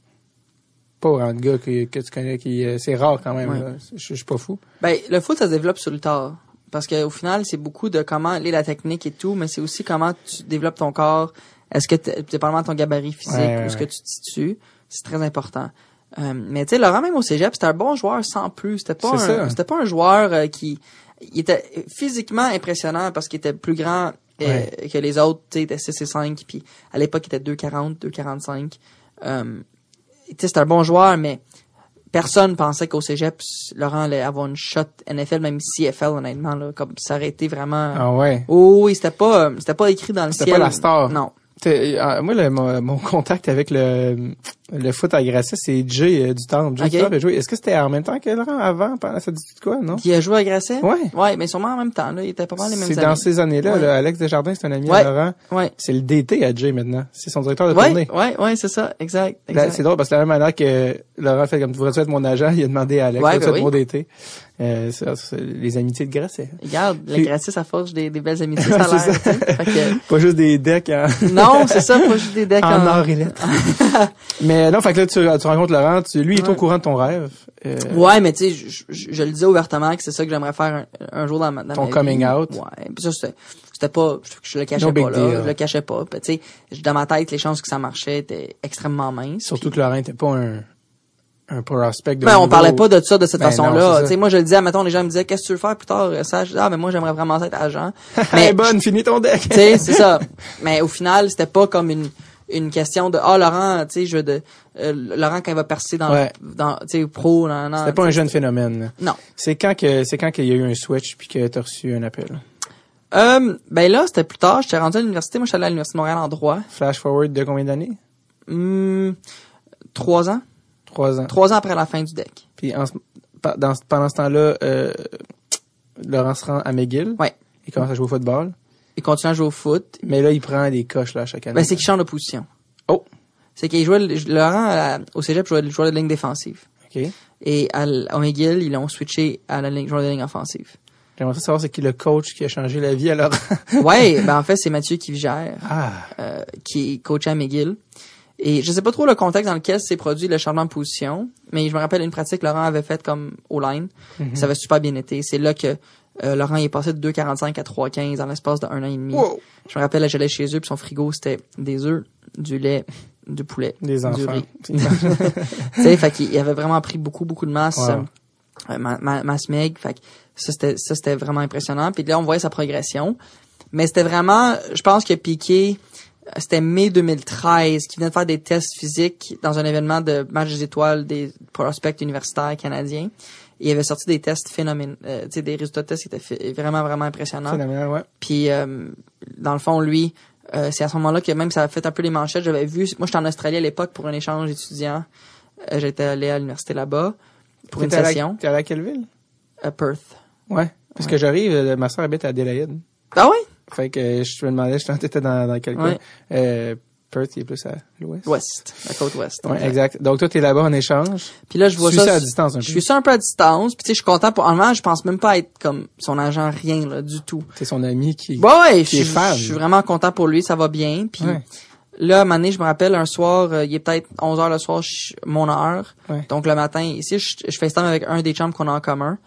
pas de gars que, que tu connais qui euh, c'est rare quand même Je, suis pas fou. Ben le foot ça se développe sur le tard parce qu'au final c'est beaucoup de comment est la technique et tout mais c'est aussi comment tu développes ton corps. Est-ce que dépendamment de ton gabarit physique ou ce que tu te situes, c'est très important. Euh, mais tu sais, Laurent, même au cégep, c'était un bon joueur sans plus. C'était pas, un, c'était pas un joueur euh, qui il était physiquement impressionnant parce qu'il était plus grand euh, que les autres. Tu sais, il était 6 et 5, puis à l'époque, il était 2,40, 2,45. Euh, tu sais, c'était un bon joueur, mais personne pensait qu'au cégep, Laurent allait avoir une shot NFL, même CFL, honnêtement, là, comme ça aurait été vraiment... Ah ouais? Oh, oui, c'était pas, c'était pas écrit dans le ciel. C'était pas la star. Non. Moi, le, mon, contact avec le, le foot à Grasset, c'est Jay euh, du Temple. Jay okay. joué. Est-ce que c'était en même temps que Laurent avant, pendant ça dit quoi, non? Qui a joué à Grasset? Ouais. Ouais, mais sûrement en même temps, là. Il était pas mal les mêmes C'est dans ces années-là, là, Alex Desjardins, c'est un ami à Laurent. Ouais. C'est le DT à Jay maintenant. C'est son directeur de ouais, tournée. Ouais, ouais, c'est ça. Exact. exact. C'est drôle parce que la même manière que Laurent fait comme tu voudrais être mon agent, il a demandé à Alex, ouais, ben oui. mon DT. Euh, c'est, les amitiés de Grasset. Regarde, le Grasset, ça forge des, des belles amitiés, ça a l'air. Pas juste des decks en... non, c'est ça, pas juste des decks en... en or et lettres. mais non, fait que là, tu, tu rencontres Laurent, tu, lui, il est au courant de ton rêve. Euh... Ouais, mais tu sais, je, je, je, le disais ouvertement que c'est ça que j'aimerais faire un, un, jour dans ma, dans Ton coming out. Ouais, puis ça, c'était pas, je, le cachais pas, là. Je le cachais pas. Tu sais, dans ma tête, les chances que ça marchait étaient extrêmement minces. Surtout que Laurent était pas un un prospect de ben, on parlait pas de ça de cette ben façon-là. Tu sais, moi, je le disais, mettons, les gens me disaient, qu'est-ce que tu veux faire plus tard? Ça, ah, mais moi, j'aimerais vraiment être agent. mais, bonne, finis ton deck. tu sais, c'est ça. Mais au final, c'était pas comme une, une question de ah Laurent, tu sais, je veux de euh, Laurent quand il va percer dans Ouais. dans tu sais pro non non. C'était pas un jeune phénomène. là. Non. C'est quand que c'est quand qu'il y a eu un switch puis que t'as reçu un appel? Euh, ben là, c'était plus tard, j'étais rendu à l'université, moi j'étais allé à l'université de Montréal en droit. Flash forward de combien d'années? Hum, trois ans. Trois ans. Trois ans après la fin du deck. Puis en dans, pendant ce temps-là, euh, Laurent se rend à McGill. Ouais. Il commence à jouer au football. Il continue à jouer au foot. Mais là, il prend des coches là chaque année. Ben c'est qu'il change de position. Oh. C'est qu'il jouait le- Laurent à- au Cégep jouait, jouait de ligne défensive. Ok. Et à, au McGill, ils l'ont switché à la ligne, joueur de ligne offensive. J'aimerais savoir c'est qui le coach qui a changé la vie à Laurent. Ouais, ben en fait, c'est Mathieu qui gère, ah. euh, qui est coach à McGill. Et je sais pas trop le contexte dans lequel s'est produit le changement de position, mais je me rappelle une pratique que Laurent avait faite comme au line. Mhm. Ça avait super bien été. C'est là que euh, Laurent est passé de 2,45 à 3,15 dans l'espace de un an et demi. Wow. Je me rappelle, j'allais chez eux, puis son frigo, c'était des œufs, du lait, du poulet, Des du enfants. riz. tu sais, fait qu'il il avait vraiment pris beaucoup, beaucoup de masse, Wow. euh, ma- ma- masse maigre. Fait que ça, c'était, vraiment impressionnant. Puis là, on voyait sa progression. Mais c'était vraiment, je pense que Piqué, c'était mai 2013, qui venait de faire des tests physiques dans un événement de match des étoiles des prospects universitaires canadiens. Et il avait sorti des tests phénoménaux, euh, des résultats de tests qui étaient vraiment, vraiment impressionnants. Phénoménal, ouais. Puis euh, dans le fond, lui, euh, c'est à ce moment-là que même ça a fait un peu les manchettes. J'avais vu, moi j'étais en Australie à l'époque pour un échange étudiant. Euh, J'étais allé à l'université là-bas pour une session T'es allé à quelle ville? à Perth. Ouais. Parce que j'arrive, euh, ma soeur habite à Adélaïde. Ah oui? Fait que euh, je me demandais, je t'étais dans, dans quel coin. Euh, Perth, il est plus à l'ouest. Ouest, la côte ouest. Ouais, exact. Donc toi, t'es là-bas en échange. Puis là, je vois Tu ça. ça à distance un Je peu. suis ça un peu à distance. Puis tu sais, je suis content pour. En moment, je pense même pas être comme son agent, rien là, du tout. T'es son ami qui... Ouais, ouais, je Qui est fan. je suis vraiment content pour lui, ça va bien. Puis Ouais. là, à un moment donné, je me rappelle un soir, euh, il est peut-être 11 heures le soir, je- mon heure. Ouais. Donc le matin, ici, je, je FaceTime avec un des chums qu'on a en commun.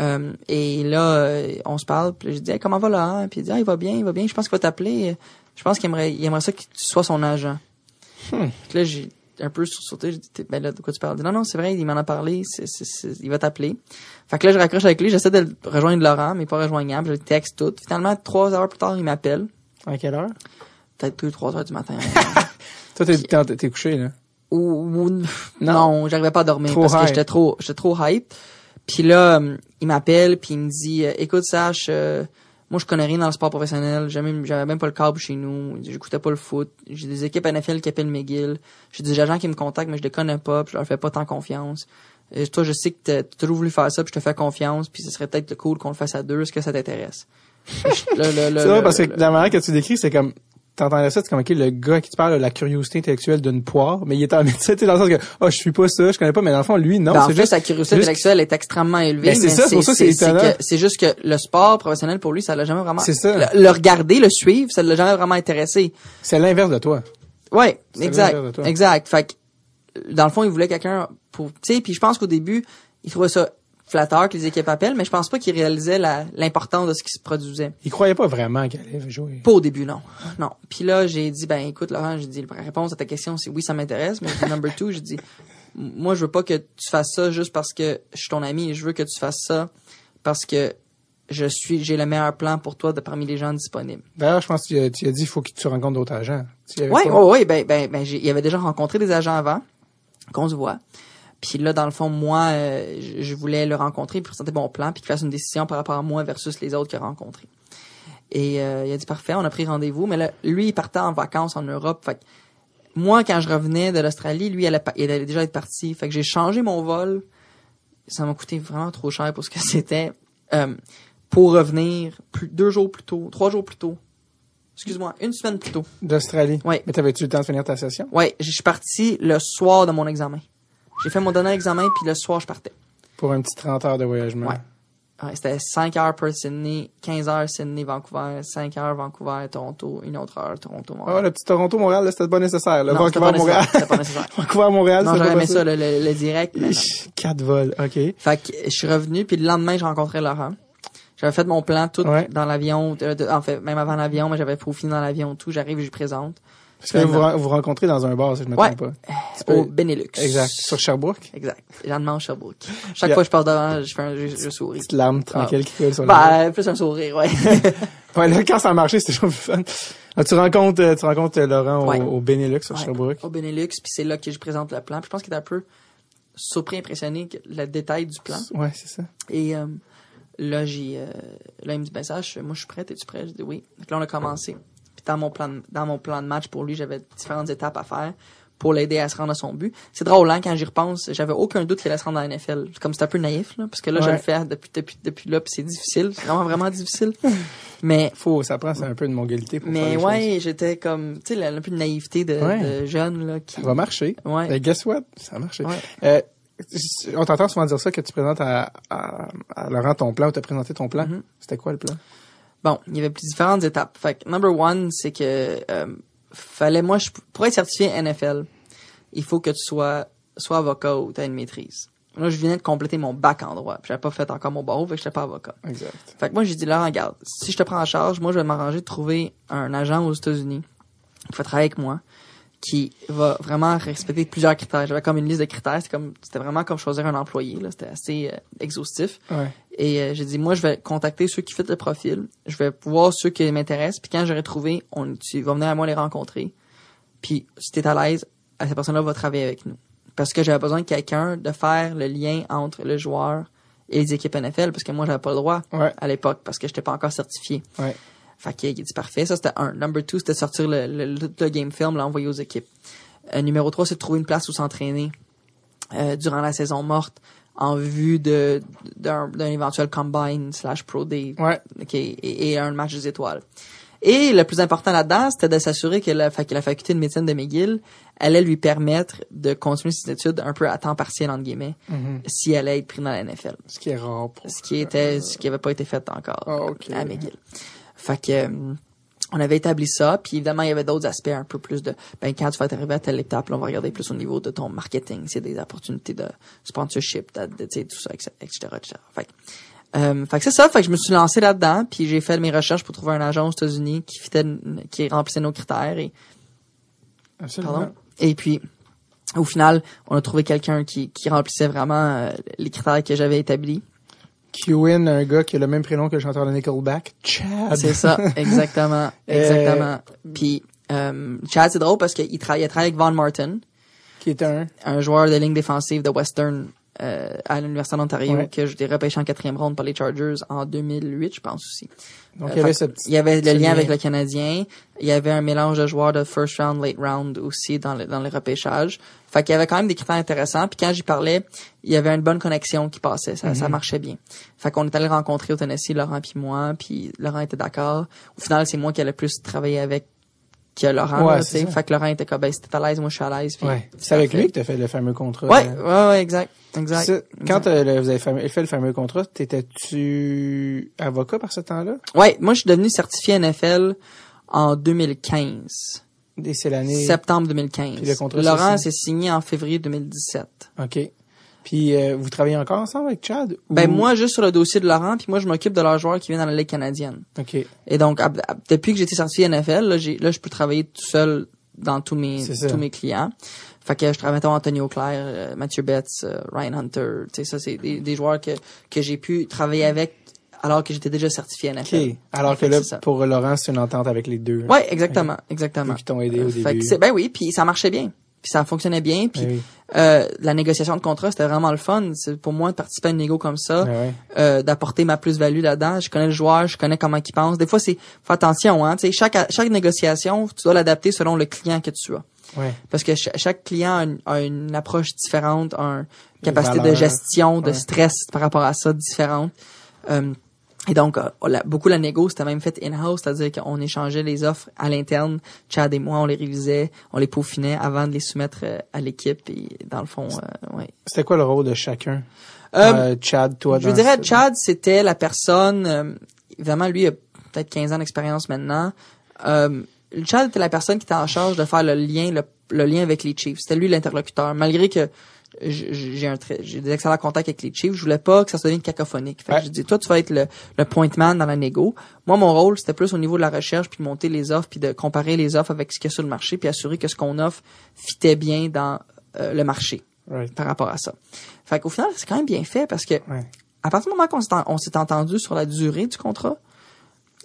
Euh, et là, euh, on se parle, puis je dis hey, comment va là Puis il dit ah, il va bien, il va bien. Je pense qu'il va t'appeler. Je pense qu'il aimerait, il aimerait ça que tu sois son agent. Hmm. Puis là, j'ai un peu sursauté. J'ai dit ben là, de quoi tu parles? Il dit, Non, non, c'est vrai, il m'en a parlé. c'est c'est c'est- il va t'appeler. Fait que là, je raccroche avec lui. J'essaie de rejoindre Laurent, mais pas rejoignable. Je le texte tout. Finalement, trois heures plus tard, il m'appelle. À quelle heure? Peut-être deux, trois heures du matin. Toi, t'es, couché, là? ou, ou- non, j'arrivais pas à dormir Trop parce que j'étais trop j'étais trop hype. Puis là, euh, il m'appelle puis il me dit euh, écoute Sache, euh, moi je connais rien dans le sport professionnel, j'avais même, pas le câble chez nous, j'écoutais pas le foot, j'ai des équipes NFL qui appellent McGill, j'ai des agents qui me contactent mais je les connais pas, puis je leur fais pas tant confiance. Et toi, je sais que t'as toujours voulu faire ça, puis je te fais confiance, puis ce serait peut-être cool qu'on le fasse à deux, est-ce que ça t'intéresse? C'est vrai, parce que la manière que tu décris, c'est comme, t'entendrais ça, c'est comme, ok, le gars qui te parle de la curiosité intellectuelle d'une poire, mais il est en médecin, tu dans le sens que, oh, je suis pas ça, je connais pas, mais dans le fond, lui, non, Ben, c'est juste, sa curiosité juste- intellectuelle est extrêmement élevée. Ben, c'est ça, c'est pour ça que c'est étonnant. C'est juste que le sport professionnel, pour lui, ça l'a jamais vraiment... C'est ça. Le, le regarder, le suivre, ça l'a jamais vraiment intéressé. c'est l'inverse de toi. Ouais, exact. l'inverse de toi. Exact. Fait que, dans le fond, il voulait quelqu'un pour... Tu sais, puis je pense qu'au début, il trouvait ça flatteur que les équipes appellent, mais je pense pas qu'il réalisait la- l'importance de ce qui se produisait. Il croyait pas vraiment qu'elle allait jouer. Pas au début, non. Non. Puis là, j'ai dit, ben écoute, Laurent, j'ai dit, la réponse à ta question, c'est oui, ça m'intéresse, mais dit, number two, j'ai dit, moi, je veux pas que tu fasses ça juste parce que je suis ton ami, je veux que tu fasses ça parce que je suis, j'ai le meilleur plan pour toi de parmi les gens disponibles. D'ailleurs, je pense que tu as, tu as dit, il faut que tu rencontres d'autres agents. Y Ouais, ouais, ouais, ben, ben, ben, il avait déjà rencontré des agents avant, qu'on se voit. Puis là, dans le fond, moi, euh, je, voulais le rencontrer, puis présenter mon plan, puis qu'il fasse une décision par rapport à moi versus les autres qu'il a rencontrés. Et euh, il a dit parfait, on a pris rendez-vous, mais là, lui, il partait en vacances en Europe. Fait que moi, quand je revenais de l'Australie, lui, il allait, pa- il allait déjà être parti. Fait que j'ai changé mon vol. Ça m'a coûté vraiment trop cher pour ce que c'était. euh, pour revenir plus, deux jours plus tôt, trois jours plus tôt. Excuse-moi, une semaine plus tôt. D'Australie. Ouais. Mais t'avais-tu le temps de finir ta session? Ouais, je suis parti le soir de mon examen. J'ai fait mon dernier examen, puis le soir, je partais. Pour un petit 30 heures de voyagement. Ouais. Ouais, c'était 5 heures pour Sydney, 15 heures Sydney, Vancouver, 5 heures Vancouver, Toronto, une autre heure Toronto, Ah, Montréal. le petit Toronto-Montréal, là, c'était pas nécessaire. Le non, c'était pas nécessaire. C'était pas nécessaire. Vancouver, non, j'aurais aimé ça, le, le, le direct. mais Quatre vols, ok. Fait que je suis revenu, puis le lendemain, je rencontrais Laurent. J'avais fait mon plan tout Ouais. dans l'avion, de- en fait, même avant l'avion, mais j'avais peaufiné dans l'avion, tout. J'arrive, je lui présente. Parce que vous vous rencontrez dans un bar, si je me Ouais. trompe pas. Au Benelux. Exact. Sur Sherbrooke? Exact. De Sherbrooke. Chaque Yeah. fois que je passe devant, je fais un, je, je souris. Petite larme tranquille qui coule sur le Bah, plus un sourire, ouais. Ouais, là, quand ça a marché, c'était toujours plus fun. Ah, tu rencontres, euh, tu rencontres Laurent au, Benelux à Sherbrooke. Au Benelux, puis c'est là que je présente le plan. je pense qu'il est un peu surpris, impressionné que le détail du plan. Ouais, c'est ça. Et euh, là, j'ai, euh, là, il me dit, ben ça, moi, je suis prêt, es-tu prêt? Je dis oui. Donc là, on a commencé. Dans mon plan, de, dans mon plan de match pour lui, j'avais différentes étapes à faire pour l'aider à se rendre à son but. C'est drôle, hein, quand j'y repense, j'avais aucun doute qu'il allait se rendre dans la NFL. Comme c'est un peu naïf, là, parce que là, je le fais depuis, depuis, depuis là, puis c'est difficile. C'est vraiment, vraiment difficile. Mais. Faut, ça prend un peu de mongalité pour Mais faire ouais, j'étais comme, tu sais, un peu de naïveté de, de jeune, là, qui. Ça va marcher. Ouais. Ben, guess what? Ça a marché. Euh, on t'entend souvent dire ça, que tu présentes à, à, Laurent ton plan ou t'as présenté ton plan. Mm-hmm. C'était quoi le plan? Bon, il y avait plus différentes étapes. Fait que, number one, c'est que, euh, fallait, moi, je, pour être certifié NFL, il faut que tu sois soit avocat ou tu as une maîtrise. Moi, je venais de compléter mon bac en droit. J'avais pas fait encore mon barreau, fait que j'étais pas avocat. Exact. Fait que moi, j'ai dit, là, regarde, si je te prends en charge, moi, je vais m'arranger de trouver un agent aux États-Unis qui va travailler avec moi, qui va vraiment respecter plusieurs critères. J'avais comme une liste de critères. C'était comme, c'était vraiment comme choisir un employé, là. C'était assez euh, exhaustif. Ouais. Et euh, j'ai dit, moi, je vais contacter ceux qui font le profil. Je vais voir ceux qui m'intéressent. Puis quand j'aurai trouvé, on, tu vas venir à moi les rencontrer. Puis si t'es à l'aise, cette personne-là va travailler avec nous. Parce que j'avais besoin de quelqu'un de faire le lien entre le joueur et les équipes NFL, parce que moi, j'avais pas le droit à l'époque, parce que j'étais pas encore certifié. Ouais. Fait qu'il dit parfait. Ça, c'était un. Number two, c'était sortir le, le, game film, l'envoyer aux équipes. Euh, numéro trois, c'est de trouver une place où s'entraîner euh, durant la saison morte en vue de d'un éventuel combine slash pro day ouais. et, et, un match des étoiles. Et le plus important là-dedans, c'était de s'assurer que la, que la faculté de médecine de McGill allait lui permettre de continuer ses études un peu à temps partiel, entre guillemets, mm-hmm. si elle allait être prise dans la NFL. Ce qui est rare. ce qui était, ce qui avait pas été fait encore ah, à McGill. Fait que, euh, on avait établi ça, puis évidemment, il y avait d'autres aspects un peu plus de, ben, quand tu vas arriver à telle étape, là, on va regarder plus au niveau de ton marketing, c'est des opportunités de sponsorship, de, de, tout ça, etc., etc. Fait que, euh, fait que c'est ça, fait que je me suis lancé là-dedans, puis j'ai fait mes recherches pour trouver un agent aux États-Unis qui fitait, qui remplissait nos critères et Absolument. Et puis au final, on a trouvé quelqu'un qui, qui remplissait vraiment euh, les critères que j'avais établis. Qin, un gars qui a le même prénom que le chanteur de Nickelback, Chad. C'est ça, exactement, exactement. Puis euh, Chad, c'est drôle parce qu'il travaille, il travaille avec Von Martin, qui est un un joueur de ligne défensive de Western euh, à l'Université d'Ontario que je repêché en quatrième ronde par les Chargers en 2008, je pense aussi. Donc, il y avait, il y avait le lien, avec le Canadien. Il y avait un mélange de joueurs de first round, late round aussi dans le, dans les repêchages. Fait qu'il y avait quand même des critères intéressants. Puis quand j'y parlais, il y avait une bonne connexion qui passait. Ça, ça mhm. marchait bien. Fait qu'on est allé rencontrer au Tennessee Laurent puis moi. Puis Laurent était d'accord. Au final, c'est moi qui allais plus travailler avec que Laurent, tu sais. Fait que Laurent était comme, ben, si t'es à l'aise, moi, je suis à l'aise. Ouais. C'est avec lui que t'as fait le fameux contrat. Ouais, ouais, ouais, exact. Exact. quand vous avez fait le fameux contrat, t'étais-tu avocat par ce temps-là? Ouais, moi, je suis devenu certifié NFL en 2015. Et c'est l'année? Septembre 2015. Puis le contrat, Laurent s'est signé en février 2017. OK. Puis euh, vous travaillez encore ensemble avec Chad? Ben moi juste sur le dossier de Laurent, puis moi je m'occupe de leurs joueurs qui viennent dans la Ligue canadienne. OK. Et donc depuis que j'ai été certifié NFL, là, là je peux travailler tout seul dans tous mes tous mes clients. Fait que je travaille avec Antonio Claire, euh, Mathieu Betts, euh, Ryan Hunter, tu sais ça c'est des, des, joueurs que que j'ai pu travailler avec alors que j'étais déjà certifié NFL. OK. Alors que là pour Laurent c'est une entente avec les deux. Ouais, exactement, exactement. Qui t'ont aidé au fait début. ben oui, puis ça marchait bien puis ça fonctionnait bien puis ben euh, la négociation de contrat c'était vraiment le fun. C'est pour moi de participer à une négo comme ça ben euh, d'apporter ma plus-value là-dedans. Je connais le joueur je connais comment il pense. Des fois c'est faut attention hein. Tu sais chaque chaque négociation tu dois l'adapter selon le client que tu as. Ouais. parce que chaque client a une, approche différente une capacité de gestion de stress par rapport à ça différente. Euh, et donc, euh, beaucoup la négo, c'était même fait in-house, c'est-à-dire qu'on échangeait les offres à l'interne. Chad et moi, on les révisait, on les peaufinait avant de les soumettre euh, à l'équipe. Et dans le fond, euh, ouais. C'était quoi le rôle de chacun? Euh, Chad, toi, Je dirais, Chad, c'était la personne, évidemment, lui, il a peut-être 15 ans d'expérience maintenant. Chad était la personne qui était en charge de faire le lien, le, le lien avec les Chiefs. C'était lui l'interlocuteur. Malgré que j'ai un j'ai des excellents contacts avec les Chiefs. Je voulais pas que ça se devienne cacophonique. Fait que j'ai dit, toi, tu vas être le, le point man dans la négo. Moi, mon rôle, c'était plus au niveau de la recherche, puis de monter les offres, puis de comparer les offres avec ce qu'il y a sur le marché, puis assurer que ce qu'on offre fitait bien dans euh, le marché par rapport à ça. Fait qu'au final, c'est quand même bien fait parce que à partir du moment qu'on s'est entendu sur la durée du contrat,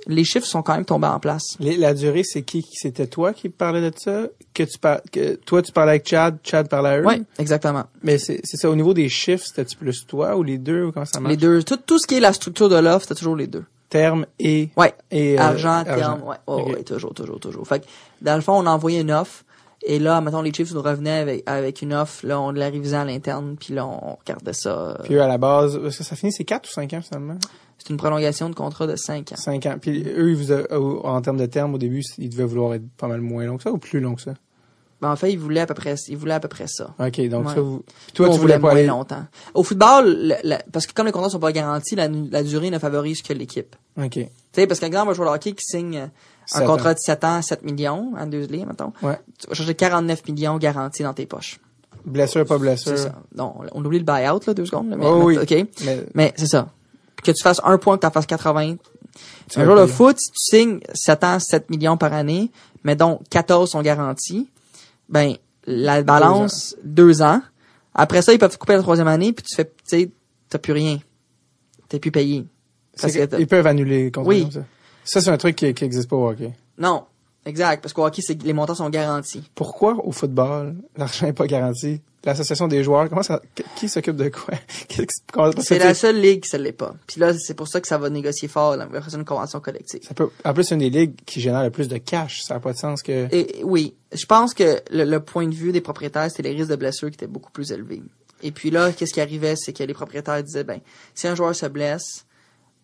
les chiffres sont quand même tombés en place. la durée, c'est qui? C'était toi qui parlais de ça? Que tu par... que toi, tu parlais avec Chad, Chad parlait à eux? Oui, exactement. Mais c'est ça, au niveau des chiffres, c'était-tu plus toi ou les deux, ou comment ça marche? Les deux. Tout, tout ce qui est la structure de l'offre, c'était toujours les deux. Terme et... Ouais. Et, euh, argent, terme, ouais. Oh, ouais, toujours, toujours, toujours. Fait que, dans le fond, on a envoyé une offre, et là, mettons, les Chiefs nous revenaient avec, avec une offre, là, on la révisait à l'interne, puis là, on regardait ça. Euh, puis à la base, ça, ça finit, c'est 4 ou 5 ans, finalement? C'est une prolongation de contrat de 5 ans. 5 ans. Puis eux, ils vous en termes de termes, au début, ils devaient vouloir être pas mal moins long que ça ou plus long que ça? Ben, en fait, ils voulaient à peu près, ils voulaient à peu près ça. OK, donc ça, vous, puis toi, tu voulais pas aller longtemps. Au football, parce que comme les contrats sont pas garantis, la, durée ne favorise que l'équipe. OK. Tu sais, parce qu'un grand joueur de hockey qui signe un contrat de 7 ans, 7 millions, en deux lits, mettons. Ouais. Tu vas chercher 49 millions garantis dans tes poches. Blessure, pas blessure. C'est ça. Non, on oublie le buyout, là, deux secondes. mais, oh, oui. OK. Mais, c'est ça. Que tu fasses un point, que tu en fasses 80. Un joueur de foot, si tu signes 7 ans, 7 millions par année, mais dont 14 sont garantis, ben, la balance, deux ans. Après ça, ils peuvent te couper la troisième année, puis tu fais, tu sais, t'as plus rien. T'es plus payé. ils peuvent annuler les contrats oui. ça. Ça, c'est un truc qui, qui existe pas au hockey. Non. Exact. Parce qu'au hockey, les montants sont garantis. Pourquoi au football, l'argent n'est pas garanti? L'association des joueurs, comment ça, qui s'occupe de quoi? c'est la seule ligue qui ne l'est pas. Puis là, c'est pour ça que ça va négocier fort la une convention collective. Ça peut, en plus, c'est une des ligues qui génère le plus de cash. Ça n'a pas de sens que... Et, oui. Je pense que le, point de vue des propriétaires, c'était les risques de blessure qui étaient beaucoup plus élevés. Et puis là, qu'est-ce qui arrivait? C'est que les propriétaires disaient, ben, si un joueur se blesse,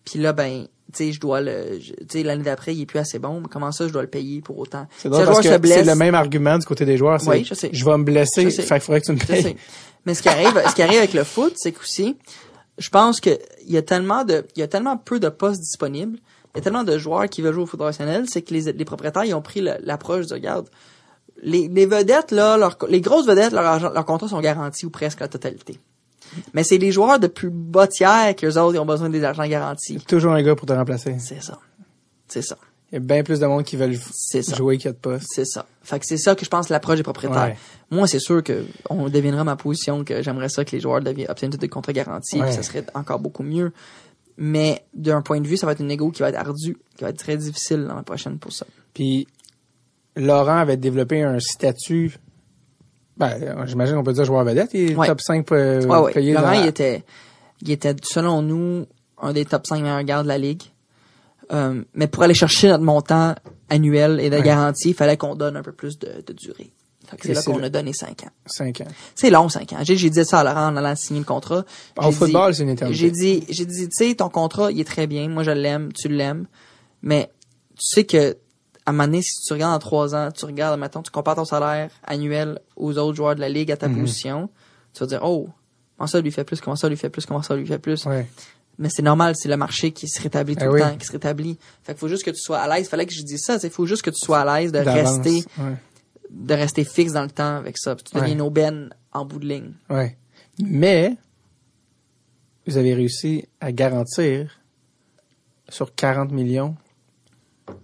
puis là, ben, tu sais, je dois le, tu sais, l'année d'après, il est plus assez bon, mais comment ça, je dois le payer pour autant? C'est c'est le même argument du côté des joueurs. Oui, je sais. Je vais me blesser, fait qu'il faudrait que tu me payes. Mais ce qui arrive, ce qui arrive avec le foot, c'est qu'aussi, je pense que il y a tellement de, il y a tellement peu de postes disponibles, il y a tellement de joueurs qui veulent jouer au foot professionnel, c'est que les, les propriétaires, ils ont pris l'approche de, regarde, les, les vedettes, là, les grosses vedettes, leurs leurs contrats sont garantis ou presque la totalité. Mais c'est les joueurs de plus bas tiers que les autres qui ont besoin des argents garantis. Toujours un gars pour te remplacer. C'est ça. C'est ça. Il y a bien plus de monde qui veulent jouer qu'il y a de postes. C'est ça. Fait que c'est ça que je pense l'approche des propriétaires. Moi, c'est sûr que on deviendra ma position que j'aimerais ça que les joueurs obtiennent des contrats garantis, ça serait encore beaucoup mieux. Mais d'un point de vue, ça va être une égo qui va être ardu, qui va être très difficile dans la prochaine pour ça. Puis Laurent avait développé un statut ben, j'imagine qu'on peut dire joueur vedette, il est top 5 euh, ouais, payé Laurent, il était, il était, selon nous, un des top 5 meilleurs gardes de la ligue. Euh, mais pour aller chercher notre montant annuel et de garantie, il fallait qu'on donne un peu plus de, de durée. C'est là qu'on a donné 5 ans. 5 ans. C'est long, 5 ans. J'ai, dit ça à Laurent en allant signer le contrat. En football, c'est une éternité. J'ai dit, j'ai dit, tu sais, ton contrat, il est très bien. Moi, je l'aime, tu l'aimes. Mais tu sais que à un moment donné, si tu regardes en trois ans, tu regardes, maintenant, tu compares ton salaire annuel aux autres joueurs de la ligue à ta mhm. position, tu vas dire, oh, comment ça lui fait plus, comment ça lui fait plus, comment ça lui fait plus? Mais c'est normal, c'est le marché qui se rétablit tout eh le temps, qui se rétablit. Fait qu'il faut juste que tu sois à l'aise. Fallait que je dise ça, il faut juste que tu sois à l'aise de rester, de rester fixe dans le temps avec ça. tu deviens une aubaine en bout de ligne. Ouais. Mais, vous avez réussi à garantir sur 40 millions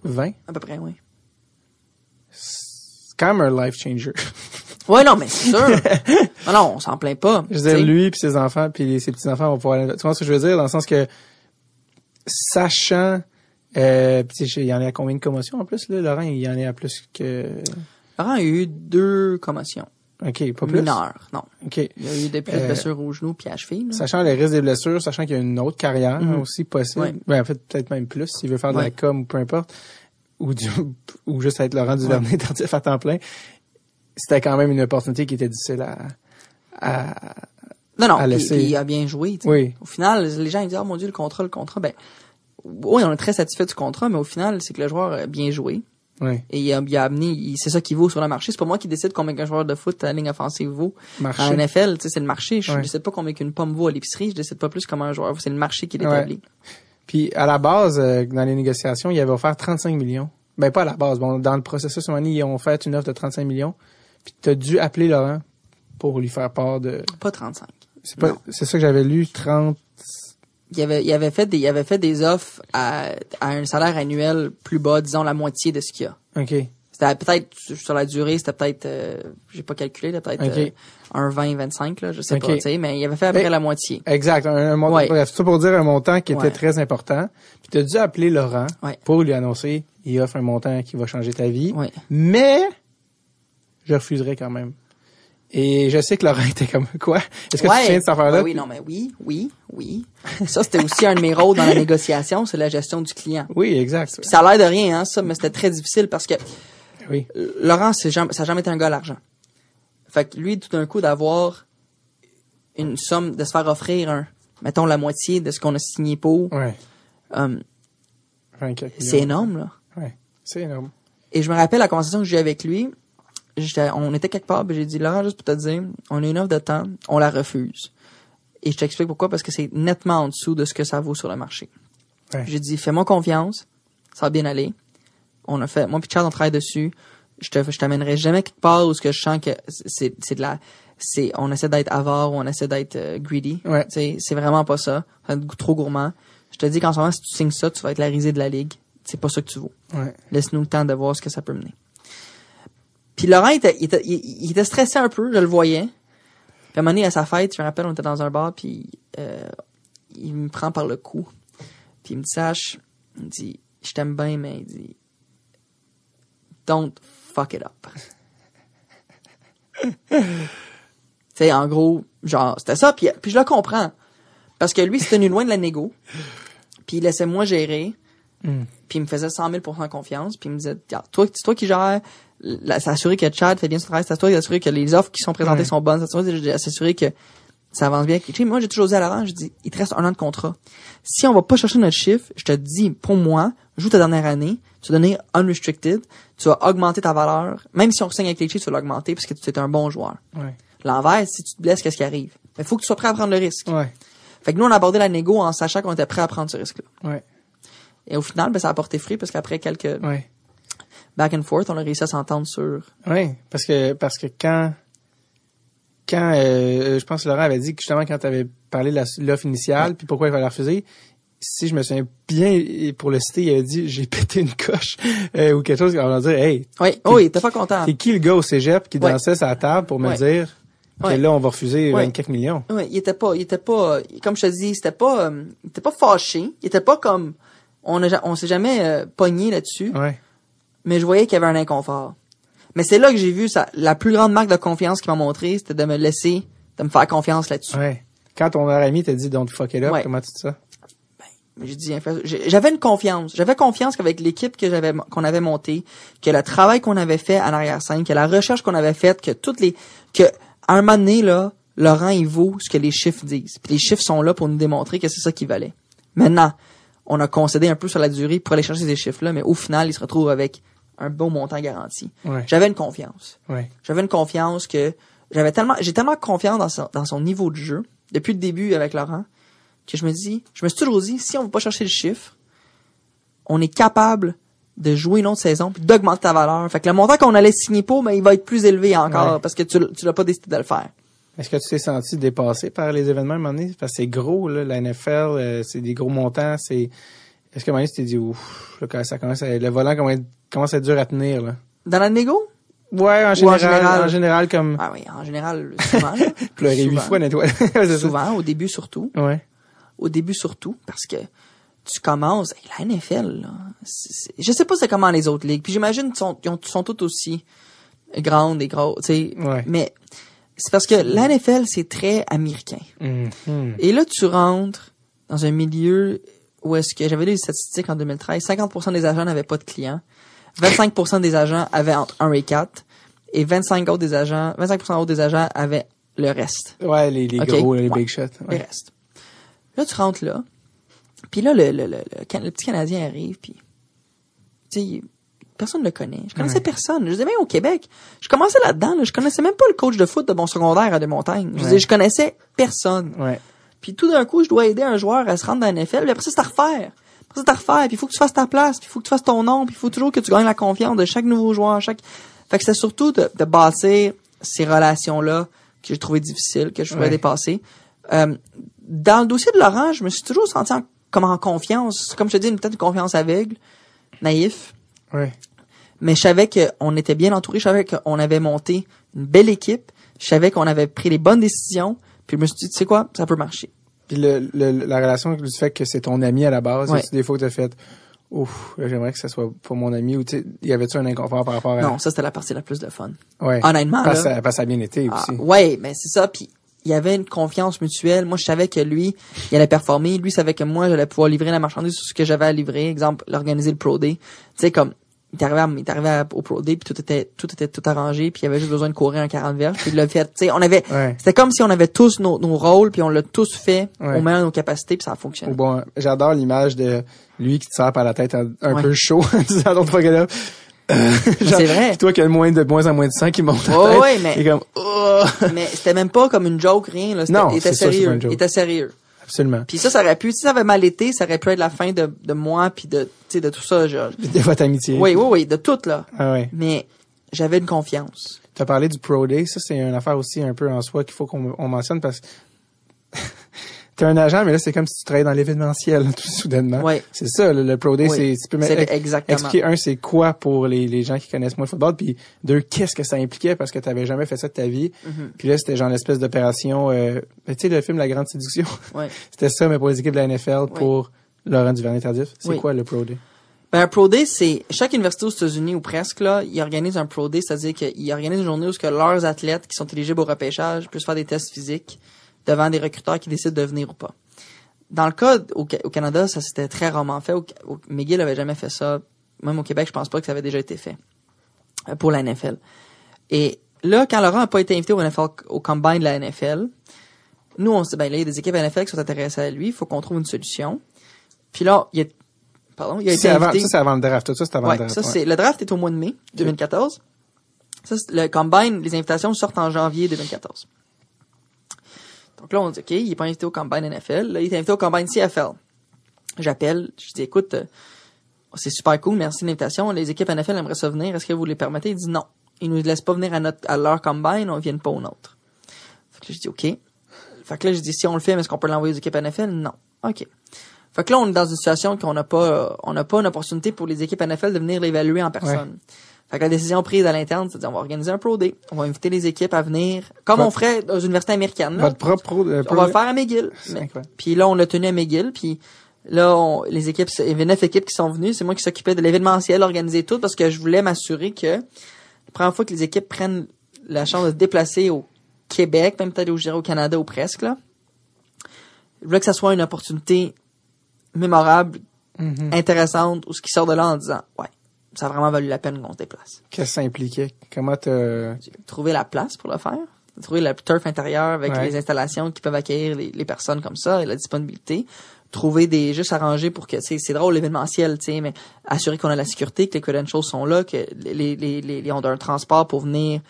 20? À peu près, oui. C'est quand même un life changer. ouais, non, mais c'est sûr. non, non, on s'en plaint pas. Je veux dire, lui puis ses enfants puis ses petits-enfants vont pouvoir aller... Tu vois ce que je veux dire? Dans le sens que, sachant... Euh, il y en a combien de commotions en plus, là? Laurent, il y en a plus que... Laurent a eu deux commotions. OK, pas plus? Non. OK. Il y a eu des euh, blessures au genou puis à cheville. Sachant les risques des blessures, sachant qu'il y a une autre carrière mhm. aussi possible. Ben, en fait, peut-être même plus s'il veut faire de la com ou peu importe. Ou, du, ou juste être Laurent Duvernay ouais. tardif à temps plein. C'était quand même une opportunité qui était difficile à, à non, non, puis, il a bien joué. Oui. Au final, les gens ils disent, oh mon Dieu, le contrat, le contrat. Ben, oui, on est très satisfait du contrat, mais au final, c'est que le joueur a bien joué. Et il a, il a amené, c'est ça qui vaut sur le marché. C'est pas moi qui décide combien un joueur de foot à la ligne offensive vaut. Marché. En NFL, c'est le marché. Je décide pas combien une pomme vaut à l'épicerie. Je décide pas plus comment un joueur C'est le marché qui l'établit. Puis à la base, euh, dans les négociations, il avait offert 35 millions. Ben pas à la base. Bon, dans le processus, ils ont fait une offre de 35 millions. Puis tu as dû appeler Laurent pour lui faire part de. Pas 35. C'est pas, c'est ça que j'avais lu, 30 il avait, il avait fait des, il avait fait des offres à, à un salaire annuel plus bas, disons la moitié de ce qu'il y a. OK. C'était peut-être, sur la durée, c'était peut-être, euh, j'ai pas calculé, peut-être euh, un 20, 25, là, je sais pas, tu sais, mais il avait fait à peu près la moitié. Exact. Un, montant, bref, tout pour dire un montant qui était très important. Puis tu as dû appeler Laurent pour lui annoncer, il offre un montant qui va changer ta vie. Mais, je refuserai quand même. Et je sais que Laurent était comme quoi? Est-ce que tu tiens de cette affaire-là? oui, non, mais oui, oui, oui. Ça, c'était aussi un de mes rôles dans la négociation, c'est la gestion du client. Oui, exact. ça a l'air de rien, hein, ça, mais c'était très difficile parce que oui. Laurent, jamais, ça n'a jamais été un gars à l'argent. Fait que lui, tout d'un coup, d'avoir une somme, de se faire offrir un, mettons la moitié de ce qu'on a signé pour. Ouais. Um, c'est énorme, là. Ouais, c'est énorme. Et je me rappelle la conversation que j'ai eu avec lui on était quelque part, j'ai dit, Laurent, juste pour te dire, on a une offre de temps, on la refuse. Et je t'explique pourquoi, parce que c'est nettement en dessous de ce que ça vaut sur le marché. J'ai dit, fais-moi confiance, ça va bien aller. On a fait, moi puis Charles, on travaille dessus. Je te, je t'amènerai jamais quelque part où ce que je sens que c'est, c'est de la, c'est, on essaie d'être avare ou on essaie d'être euh, greedy. Ouais. C'est vraiment pas ça. C'est trop gourmand. Je te dis qu'en ce moment, si tu signes ça, tu vas être la risée de la ligue. C'est pas ça que tu vaux. Ouais. Laisse-nous le temps de voir ce que ça peut mener. Puis Laurent, il était, il, était, stressé un peu, je le voyais. Puis à un moment donné, à sa fête, je me rappelle, on était dans un bar, puis euh, il me prend par le cou. Puis il me dit, Sache, il me dit, je t'aime bien, mais il dit, don't fuck it up. tu sais, en gros, genre, c'était ça, puis, puis je le comprends. Parce que lui, c'était tenu loin de la négo. Puis il laissait moi gérer. Mm. Puis il me faisait 100 000% confiance. Puis il me disait, toi, c'est toi qui gères s'assurer que Chad fait bien son travail, s'assurer que les offres qui sont présentées sont bonnes, s'assurer que ça avance bien. moi, j'ai toujours dit à l'avant, je dis, il te reste un an de contrat. Si on va pas chercher notre chiffre, je te dis, pour moi, joue ta dernière année, tu vas donner unrestricted, tu vas augmenter ta valeur. Même si on signe avec les chiffres, tu vas l'augmenter parce que tu es un bon joueur. Ouais. L'envers, si tu te blesses, qu'est-ce qui arrive? Il faut que tu sois prêt à prendre le risque. Ouais. Fait que nous, on a abordé la négo en sachant qu'on était prêt à prendre ce risque-là. Ouais. Et au final, ben, ça a porté fruit parce qu'après quelques, ouais back and forth, on a réussi à s'entendre sur. Oui, parce que parce que quand quand euh, je pense que Laurent avait dit que justement quand tu avais parlé de l'offre initiale puis pourquoi il fallait la refuser, si je me souviens bien pour le citer, il avait dit j'ai pété une coche euh, ou quelque chose on va dire hey. Oui, il était pas content. C'est qui le gars au cégep qui dansait la table pour me dire que là on va refuser 24 millions? Oui, il était pas il était pas comme je te dis, c'était pas euh, il était pas fâché, il était pas comme on a, on s'est jamais euh, pogné là-dessus. Ouais mais je voyais qu'il y avait un inconfort. Mais c'est là que j'ai vu ça, la plus grande marque de confiance qu'il m'a montré, c'était de me laisser, de me faire confiance là-dessus. Ouais. Quand ton ami t'a dit don't fuck it up, comment tu dis ça? Ben, j'ai dit, j'avais une confiance. J'avais confiance qu'avec l'équipe que j'avais, qu'on avait montée, que le travail qu'on avait fait en arrière-scène, que la recherche qu'on avait faite, que toutes les, que, à un moment donné, là, Laurent, il vaut ce que les chiffres disent. Puis les chiffres sont là pour nous démontrer que c'est ça qui valait. Maintenant, on a concédé un peu sur la durée pour aller chercher ces chiffres-là, mais au final, il se retrouve avec un bon montant garanti. J'avais une confiance. J'avais une confiance que j'avais tellement, j'ai tellement confiance dans son, dans son niveau de jeu depuis le début avec Laurent que je me dis, je me suis toujours dit, si on veut pas chercher le chiffre, on est capable de jouer une autre saison puis d'augmenter ta valeur. Fait que le montant qu'on allait signer pour, mais ben, il va être plus élevé encore parce que tu, tu l'as pas décidé de le faire. Est-ce que tu t'es senti dépassé par les événements à un moment donné? Parce que c'est gros, là, la NFL, euh, c'est des gros montants, c'est est-ce que Maïs t'es dit, ouf, là, ça commence à, le volant commence à être dur à tenir, là? Dans la négo? Ouais, en général, en général, comme. Ah oui, en général, souvent. Pleurer huit fois nettoyer. souvent, au début surtout. Ouais. Au début surtout, parce que tu commences, la NFL, là, je sais pas c'est comment les autres ligues. Puis j'imagine sont, ils sont toutes aussi grandes et grosses, tu sais. Ouais. Mais c'est parce que la NFL, c'est très américain. Mm-hmm. Et là, tu rentres dans un milieu où est-ce que j'avais lu les statistiques en 2013, 50% des agents n'avaient pas de clients, 25% des agents avaient entre 1 et 4 et 25 autres des agents, 25% autres des agents avaient le reste. Ouais, les, les gros, les big shots. Ouais. Le reste. Là, tu rentres là, puis là, le, le, le, le, petit Canadien arrive, puis tu sais, personne ne le connaît. Je connaissais personne. Je disais même au Québec. Je commençais là-dedans. Là, je connaissais même pas le coach de foot de mon secondaire à des montagnes. Je disais, je connaissais personne. Ouais. Puis tout d'un coup, je dois aider un joueur à se rendre dans la NFL. Puis après ça, c'est à refaire. Ça, c'est à refaire. Puis il faut que tu fasses ta place. Puis il faut que tu fasses ton nom. Puis il faut toujours que tu gagnes la confiance de chaque nouveau joueur. Chaque... Fait que c'est surtout de, de bâtir ces relations-là que j'ai trouvé difficiles, que je voulais dépasser. Euh, dans le dossier de Laurent, je me suis toujours senti comme en confiance. Comme je te dis, peut-être une confiance aveugle, naïf. Ouais. Mais je savais qu'on était bien entouré. Je savais qu'on avait monté une belle équipe. Je savais qu'on avait pris les bonnes décisions. Puis je me suis dit, tu sais quoi, ça peut marcher. Puis le, la relation du fait que c'est ton ami à la base, ouais. des fois que t'as fait, ouf, j'aimerais que ça soit pas mon ami ou tu y avait-tu un inconfort par rapport à Non, ça c'était la partie la plus de fun. Ouais. Honnêtement parce, là, ça, ça a bien été ah, aussi. Ouais, mais c'est ça puis il y avait une confiance mutuelle. Moi, je savais que lui, il allait performer. Lui savait que moi, j'allais pouvoir livrer la marchandise sur ce que j'avais à livrer. Exemple, l'organiser le Pro Day. Tu sais, comme, il est arrivé, il arrivé au Pro Day, puis tout était, tout était tout arrangé, puis il avait juste besoin de courir un 40 verges, puis il l'a fait. Tu sais, on avait, c'était comme si on avait tous nos, nos rôles, puis on l'a tous fait au meilleur de nos capacités, puis ça a fonctionné. Bon, j'adore l'image de lui qui te sert par la tête un, peu chaud, en disant l'autre là. c'est vrai. toi qui as le moins de moins en moins de sang qui monte. Oh, ouais, mais. comme, oh. mais c'était même pas comme une joke, rien, là. Non, il était sérieux. il était sérieux. Absolument. Puis ça, ça aurait pu, si ça avait mal été, ça aurait pu être la fin de, de moi puis de, tu sais, de tout ça, genre. De votre amitié. Oui, oui, oui, de tout, là. Ah ouais. Mais j'avais une confiance. Tu as parlé du Pro Day. Ça, c'est une affaire aussi un peu en soi qu'il faut qu'on mentionne parce que t'es un agent, mais là, c'est comme si tu travaillais dans l'événementiel, tout soudainement. Oui. C'est ça, le, Pro Day, c'est, tu peux exactement. expliquer, un, c'est quoi pour les, les gens qui connaissent moins le football, puis deux, qu'est-ce que ça impliquait parce que t'avais jamais fait ça de ta vie. Mm-hmm. Puis là, c'était genre l'espèce d'opération, euh, tu sais, le film La Grande Séduction. Ouais. c'était ça, mais pour les équipes de la NFL, pour Laurent Duvernay-Tardif. C'est quoi le Pro Day? Ben, un Pro Day, c'est, chaque université aux États-Unis, ou presque, là, ils organisent un Pro Day, c'est-à-dire qu'ils organisent une journée où que leurs athlètes qui sont éligibles au repêchage puissent faire des tests physiques devant des recruteurs qui décident de venir ou pas dans le cas au, Canada, ça c'était très rarement fait. Au, McGill avait jamais fait ça. Même au Québec, je pense pas que ça avait déjà été fait euh, pour la NFL. Et là, quand Laurent a pas été invité au NFL, au combine de la NFL, nous on se dit ben là il y a des équipes NFL qui sont intéressées à lui, il faut qu'on trouve une solution. Puis là, il y a pardon, il a été invité. ça c'est avant le draft, tout ça c'est avant le draft. Ça c'est le draft est au mois de mai 2014. Ça, le combine, les invitations sortent en janvier 2014. Donc là, on dit, OK, il est pas invité au Combine NFL. Là, il est invité au Combine CFL. J'appelle, je dis, écoute, euh, c'est super cool, merci de l'invitation. Les équipes NFL aimeraient se venir. Est-ce que vous les permettez? Il dit non. Ils nous laissent pas venir à notre, à leur Combine, on vient pas au nôtre. Fait que là, je dis, OK. Fait que là, je dis, si on le fait, est-ce qu'on peut l'envoyer aux équipes NFL? Non. OK. Fait que là, on est dans une situation qu'on n'a pas, on n'a pas une opportunité pour les équipes NFL de venir l'évaluer en personne. Fait que la décision prise à l'interne, c'est de dire, on va organiser un Pro Day. On va inviter les équipes à venir, comme on ferait dans une université américaine. Votre propre Pro, euh, On va le faire à McGill. Puis là, on l'a tenu à McGill, puis là, les équipes, il y avait neuf équipes qui sont venues. C'est moi qui s'occupais de l'événementiel, organiser tout, parce que je voulais m'assurer que la première fois que les équipes prennent la chance de se déplacer au Québec, même peut-être au, au Canada ou presque, là, je voulais que ça soit une opportunité mémorable, mm-hmm. intéressante, ou ce qui sort de là en disant, ouais, ça a vraiment valu la peine qu'on se déplace. Qu'est-ce que ça impliquait? Comment te... Trouver la place pour le faire. Trouver la turf intérieur avec les installations qui peuvent accueillir les, personnes comme ça et la disponibilité. Trouver des, juste arranger pour que, c'est drôle l'événementiel, tu sais, mais assurer qu'on a la sécurité, que les credentials sont là, que les, les, les, ont un transport pour venir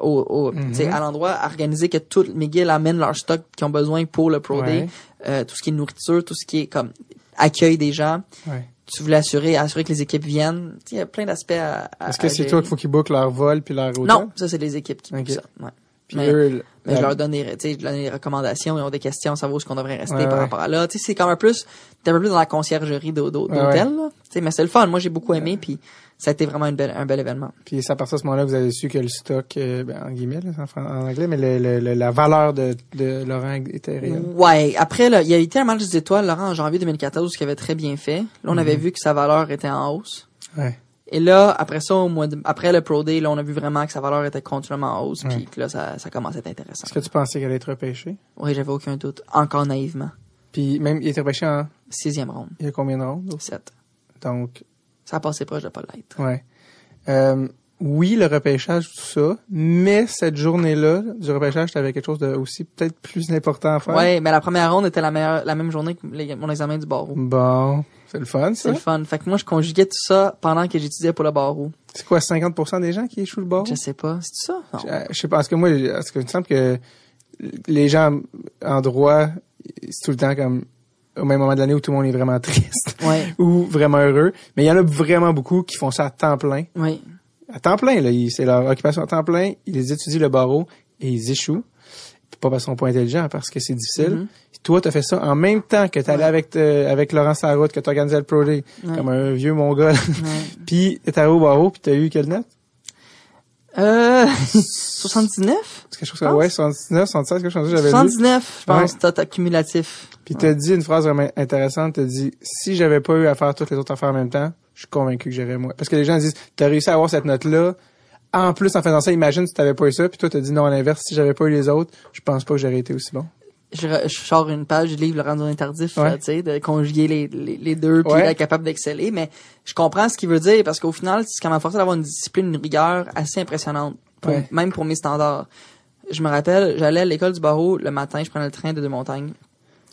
au, au mm-hmm. à l'endroit, organiser que tout McGill amène leur stock qu'ils ont besoin pour le Pro Day, euh, tout ce qui est nourriture, tout ce qui est comme accueil des gens. Ouais tu voulais assurer, assurer que les équipes viennent. Il y a plein d'aspects à, Est-ce que c'est toi qu'il faut qu'ils bookent leur vol puis leur hôtel? Non, ça c'est les équipes qui bookent ça. Ouais. mais, mais je leur donne des, je donne des recommandations, ils ont des questions, savoir où est-ce qu'on devrait rester par rapport à là. Tu sais, c'est comme un plus, t'es un peu plus dans la conciergerie d'hôtel, Tu sais, mais c'est le fun. Moi, j'ai beaucoup aimé, puis ça a été vraiment une belle, un bel événement. Puis c'est à partir de ce moment-là, vous avez su que le stock, euh, ben, en guillemets, en, anglais, mais le, le, la valeur de, de Laurent était réelle. Ouais. Après, là, il y a été un match des étoiles, Laurent, en janvier 2014, qui avait très bien fait. Là, on avait mhm. vu que sa valeur était en hausse. Ouais. Et là, après ça, au mois de, après le Pro Day, là, on a vu vraiment que sa valeur était continuellement en hausse, puis que là, ça, ça commençait à être intéressant. Est-ce que tu pensais qu'elle allait être repêchée? Oui, j'avais aucun doute. Encore naïvement. Puis même, il était repêché en? Sixième ronde. Il y a combien de rondes? Sept. Donc. Ça a passé proche de pas l'être. Ouais. Euh, oui, le repêchage, tout ça, mais cette journée-là du repêchage, tu avais quelque chose de aussi peut-être plus important à faire? Ouais, mais la première ronde était la meilleure, la même journée que mon examen du barreau. Bon, c'est le fun, ça. C'est le fun. Fait que moi, je conjuguais tout ça pendant que j'étudiais pour le barreau. C'est quoi, 50% des gens qui échouent le barreau? Je sais pas. C'est ça? Je, je, sais pas. Parce que moi, parce que il me semble que les gens en droit, c'est tout le temps comme au même moment de l'année où tout le monde est vraiment triste ouais. ou vraiment heureux. Mais il y en a vraiment beaucoup qui font ça à temps plein. Oui. À temps plein, là. C'est leur occupation à temps plein. Ils étudient le barreau et ils échouent. pas parce qu'on pas intelligent, parce que c'est difficile. Mm Toi, t'as fait ça en même temps que t'allais avec euh, avec Laurent Sarroute, que t'as organisé le Pro Day, comme un vieux mongol. puis t'es arrivé au barreau, puis t'as eu quelle note? Euh, 79? C'est quelque chose comme, ouais, 79, 76, quelque chose j'avais 79, je pense, ouais. cumulatif. Puis t'as dit une phrase vraiment intéressante, t'as dit, si j'avais pas eu à faire toutes les autres affaires en même temps, je suis convaincu que j'aurais moi. Parce que les gens disent, t'as réussi à avoir cette note-là, en plus, en faisant ça, imagine si t'avais pas eu ça, puis toi, t'as dit non, à l'inverse, si j'avais pas eu les autres, je pense pas que j'aurais été aussi bon. Je, je sors une page du livre Le randonnée tardif, tu sais, de conjuguer les, les, deux, puis être capable d'exceller, mais je comprends ce qu'il veut dire, parce qu'au final, c'est quand m'a forcé d'avoir une discipline, une rigueur assez impressionnante, même pour mes standards. Je me rappelle, j'allais à l'école du barreau le matin, je prenais le train de deux montagnes.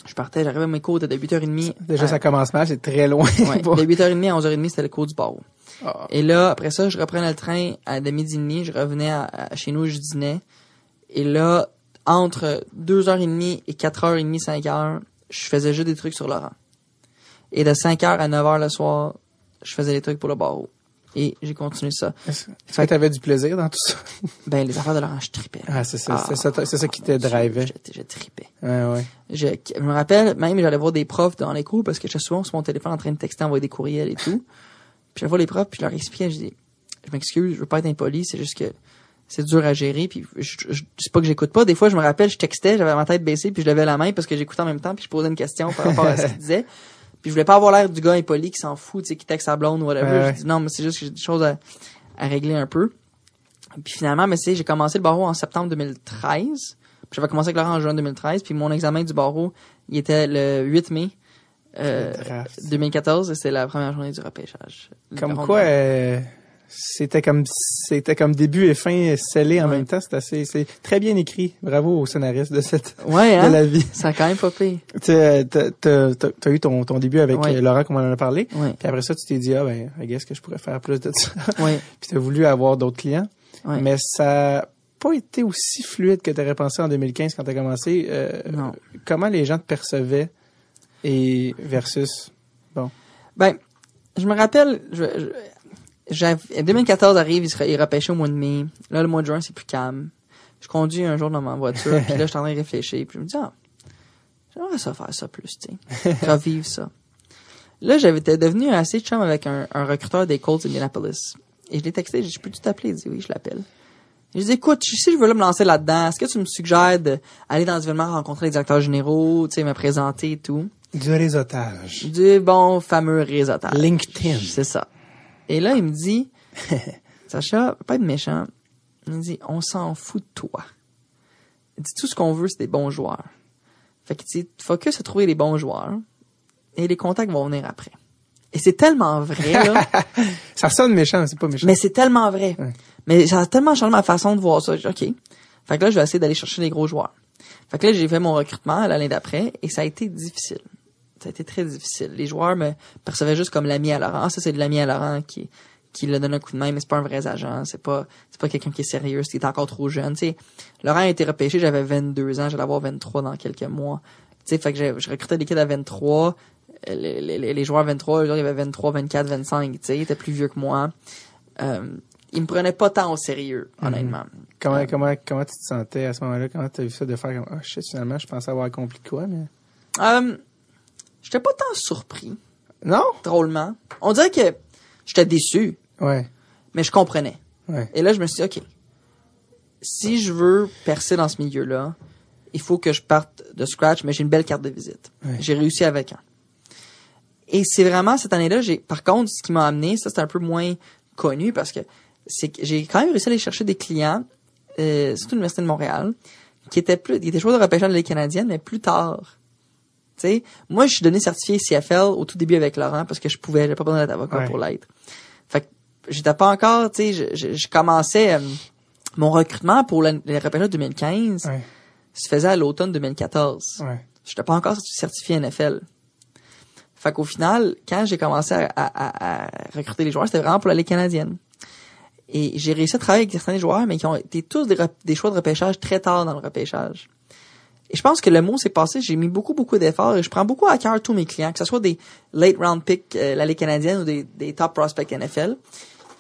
Je partais, j'arrivais à mes cours de 8h30. Déjà, ça commence mal, c'est très loin. Ouais, de 8h30 à 11h30, c'était le cours du barreau. Ah. Et là, après ça, je reprenais le train à de midi et demi, je revenais à, chez nous, je dînais. Et là, entre 2h30 et 4h30, 5h, je faisais juste des trucs sur Laurent. Et de 5h à 9h le soir, je faisais des trucs pour le barreau. Et j'ai continué ça. Est-ce que tu avais du plaisir dans tout ça? ben, les affaires de Laurent, je tripais. Ah, c'est ça, c'est ça, c'est ça qui te drivait. Je, je, tripais. Ouais, ouais. Je, je me rappelle, même, j'allais voir des profs dans les cours parce que j'étais souvent sur mon téléphone en train de texter, envoyer des courriels et tout. Puis je vois les profs, puis je leur expliquais, je dis, je m'excuse, je veux pas être impoli, c'est juste que c'est dur à gérer, puis je, je, c'est pas que j'écoute pas. Des fois, je me rappelle, je textais, j'avais ma tête baissée, puis je levais la main parce que j'écoutais en même temps, puis je posais une question par rapport à ce qu'il disait. Puis je voulais pas avoir l'air du gars impoli qui s'en fout, tu sais, qui texte sa blonde ou whatever. Je dis non, mais c'est juste que j'ai des choses à, à régler un peu. Puis finalement, mais c'est, j'ai commencé le barreau en septembre 2013. J'avais commencé avec Laurent en juin 2013, puis mon examen du barreau, il était le 8 mai. Euh, 2014, c'est la première journée du repêchage. Comme quoi, euh, c'était comme c'était comme début et fin scellé en même temps. C'est assez, c'est très bien écrit. Bravo au scénariste de cette ouais, hein? de la vie. Ça a quand même pas. Tu as, eu ton, ton début avec Laurent, comme on en a parlé. Puis après ça, tu t'es dit ah ben, qu'est-ce que je pourrais faire plus de ça. Ouais. Puis tu as voulu avoir d'autres clients. Mais ça pas été aussi fluide que tu aurais pensé en 2015 quand tu as commencé. Euh, non. Comment les gens te percevaient et versus bon? Ben, je me rappelle, je, je 2014 arrive, il, sera, il repêché au mois de mai. Là, le mois de juin, c'est plus calme. Je conduis un jour dans ma voiture, puis là, je suis en train de réfléchir, puis je me dis, ah, j'aimerais ça faire ça plus, tu sais. Revivre ça. Là, j'avais devenu assez chum avec un, un recruteur des Colts d'Indianapolis. Et je l'ai texté, je peux tout t'appeler? Il dit oui, je l'appelle. Je dis, écoute, si je veux me lancer là-dedans, est-ce que tu me suggères d'aller dans événement rencontrer les directeurs généraux, tu sais, me présenter et tout? Du réseautage. Du bon fameux réseautage. LinkedIn. C'est ça. Et là, il me dit, Sacha, pas être méchant. Il me dit, on s'en fout de toi. Il dit, tout ce qu'on veut, c'est des bons joueurs. Fait qu'il dit, focus à trouver les bons joueurs et les contacts vont venir après. Et c'est tellement vrai, là. ça sonne méchant, c'est pas méchant. Mais c'est tellement vrai. Mais ça a tellement changé ma façon de voir ça. OK. Fait que là, je vais essayer d'aller chercher les gros joueurs. Fait que là, j'ai fait mon recrutement l'année d'après et ça a été difficile. Ça a été très difficile. Les joueurs me percevaient juste comme l'ami à Laurent. Ça, c'est l'ami à Laurent qui, qui le donne un coup de main, mais c'est pas un vrai agent. C'est pas, c'est pas quelqu'un qui est sérieux, c'est encore trop jeune. Tu sais, Laurent a été repêché, j'avais 22 ans, j'allais avoir 23 dans quelques mois. Tu sais, fait que je recrutais des kids à 23. Les, les, les joueurs à 23, eux, il y avait 23, 24, 25, tu sais, ils étaient plus vieux que moi. Euh, ils me prenaient pas tant au sérieux, mhm. honnêtement. Comment, euh, comment, comment tu te sentais à ce moment-là? Comment tu as vu ça de faire comme, oh shit, finalement, je pensais avoir accompli quoi, mais? Euh, j'étais pas tant surpris. Non? Drôlement. On dirait que j'étais déçu. Ouais. Mais je comprenais. Ouais. Et là, je me suis dit, OK. Si je veux percer dans ce milieu-là, il faut que je parte de scratch, mais j'ai une belle carte de visite. J'ai réussi avec un. Et c'est vraiment cette année-là, j'ai, par contre, ce qui m'a amené, ça c'est un peu moins connu parce que c'est que j'ai quand même réussi à aller chercher des clients, euh, surtout l'Université de Montréal, qui étaient plus, qui étaient joueurs de repêchage de la canadienne, mais plus tard. Moi, je suis donné certifié CFL au tout début avec Laurent parce que je pouvais, j'avais pas besoin d'être avocat pour l'être. Fait que j'étais pas encore, tu sais, je, je, commençais euh, mon recrutement pour les repêchages 2015. Ouais. Se faisait à l'automne 2014. Ouais. J'étais pas encore certifié NFL. Fait qu'au final, quand j'ai commencé à, à, à, recruter les joueurs, c'était vraiment pour la Ligue canadienne. Et j'ai réussi à travailler avec certains joueurs, mais qui ont été tous des, choix de repêchage très tard dans le repêchage. Et je pense que le mot s'est passé, j'ai mis beaucoup, beaucoup d'efforts et je prends beaucoup à cœur tous mes clients, que ce soit des late round picks, euh, la Ligue canadienne ou des, des top prospects NFL.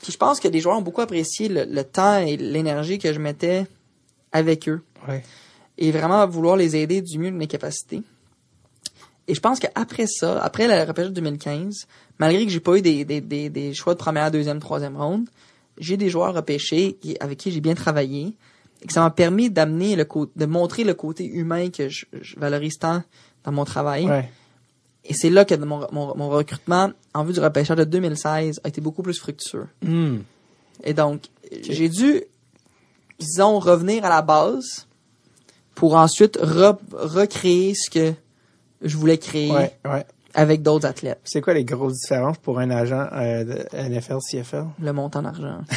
Puis je pense que les joueurs ont beaucoup apprécié le, le temps et l'énergie que je mettais avec eux. Ouais. et vraiment vouloir les aider du mieux de mes capacités. Et je pense qu'après ça, après la repêchage de 2015, malgré que j'ai pas eu des, des, des, des, choix de première, deuxième, troisième ronde, j'ai des joueurs repêchés avec qui j'ai bien travaillé et que ça m'a permis d'amener le de montrer le côté humain que je, valorise tant dans mon travail. Et c'est là que mon, mon, recrutement en vue du repêchage de 2016 a été beaucoup plus fructueux. Hmm. Et donc, j'ai dû, disons, revenir à la base pour ensuite recréer ce que je voulais créer avec d'autres athlètes. C'est quoi les grosses différences pour un agent euh, de NFL, CFL? Le montant d'argent.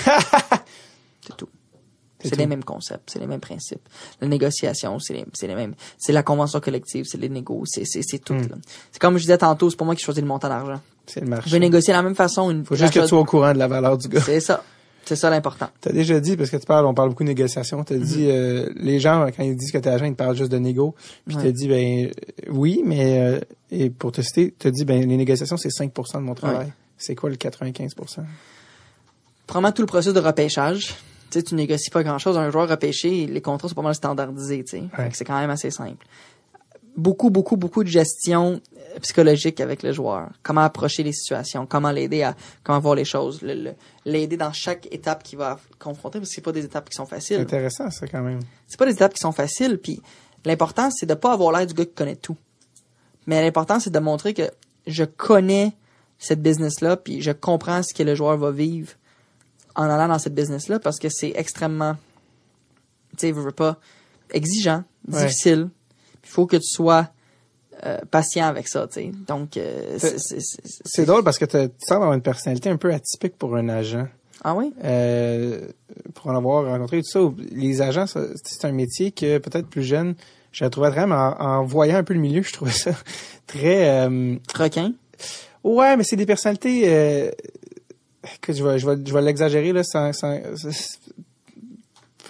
c'est tout. C'est les mêmes concepts, c'est les mêmes principes. La négociation, c'est les, les, mêmes. C'est la convention collective, c'est les négociations, c'est tout. Hmm. C'est comme je disais tantôt, c'est pas moi qui choisis le montant d'argent. C'est le marché. Je vais négocier de la même façon. Une, Faut juste que tu sois au courant de la valeur du gars. C'est ça. C'est ça l'important. Tu as déjà dit, parce que tu parles, on parle beaucoup de négociation, tu as dit, mhm. euh, les gens, quand ils disent que tu es agent, ils parlent juste de négo. Puis tu as dit, ben oui, mais euh, et pour te citer, tu as dit, ben les négociations, c'est 5% de mon travail. C'est quoi le 95 Probablement tout le processus de repêchage. Tu tu négocies pas grand-chose. Un joueur repêché, les contrats sont pas mal standardisés, tu sais. C'est quand même assez simple. Beaucoup, beaucoup, beaucoup de gestion psychologique avec le joueur. Comment approcher les situations, comment l'aider à comment voir les choses, l'aider dans chaque étape qu'il va confronter parce que c'est pas des étapes qui sont faciles. Intéressant ça quand même. C'est pas des étapes qui sont faciles puis l'important c'est de pas avoir l'air du gars qui connaît tout. Mais l'important c'est de montrer que je connais cette business là puis je comprends ce que le joueur va vivre en allant dans cette business là parce que c'est extrêmement tu sais, veux pas exigeant, difficile. Il faut que tu sois euh, patient avec ça, tu sais. Donc, euh, c'est drôle parce que tu sembles avoir une personnalité un peu atypique pour un agent. Ah oui? Euh, pour en avoir rencontré tout ça, les agents, c'est un métier que peut-être plus jeune, je trouvais vraiment, en, en, voyant un peu le milieu, je trouvais ça très... Euh, Requin? Ouais, mais c'est des personnalités... que je vais, je vais, je vais l'exagérer, là, sans... sans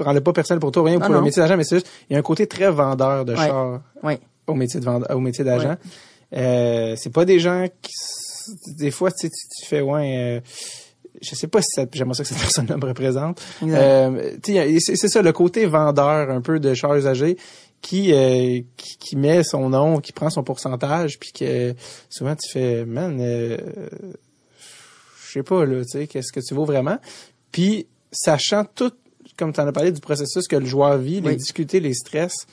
rendre pas personnel pour toi, rien pour le métier d'agent, mais c'est juste, il y a un côté très vendeur de char. Oui au métier de vente, au métier d'agent. Euh, c'est pas des gens qui des fois tu, tu, fais ouais euh, je sais pas si j'aimerais ça que cette personne-là me représente. Euh, c'est ça le côté vendeur un peu de chars usagés qui, euh, qui, qui met son nom, qui prend son pourcentage, puis que souvent tu fais man, euh, sais pas là, tu sais, qu'est-ce que tu vaux vraiment. Puis sachant tout, comme tu en as parlé du processus que le joueur vit, les difficultés, les stress,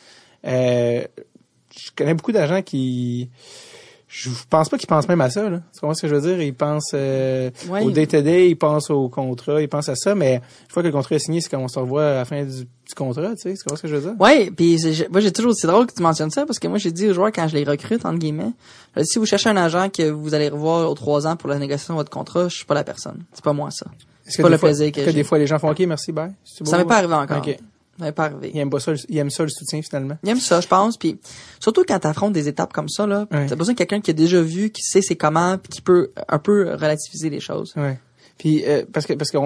euh, je connais beaucoup d'agents qui je pense pas qu'ils pensent même à ça là. Tu comprends ce que je veux dire? Ils pensent euh, au day-to-day, ils pensent au contrat, ils pensent à ça, mais une fois que le contrat est signé, c'est quand on se revoit à la fin du, contrat, tu sais. Tu comprends ce que je veux dire? Oui, puis moi j'ai toujours c'est drôle que tu mentionnes ça parce que moi j'ai dit aux joueurs quand je les recrute entre guillemets, si vous cherchez un agent que vous allez revoir aux trois ans pour la négociation de votre contrat, je suis pas la personne. C'est pas moi ça. C'est pas le plaisir que, que des fois les gens font OK, merci, bye? Ça m'est pas arrivé encore. Ça pas arrivé. Il aime, pas ça, il aime ça le soutien finalement. Il aime ça, je pense. Puis surtout quand tu affrontes des étapes comme ça, là, t'as besoin de quelqu'un qui a déjà vu, qui sait c'est comment, puis qui peut un peu relativiser les choses. Ouais. Puis euh, parce que parce que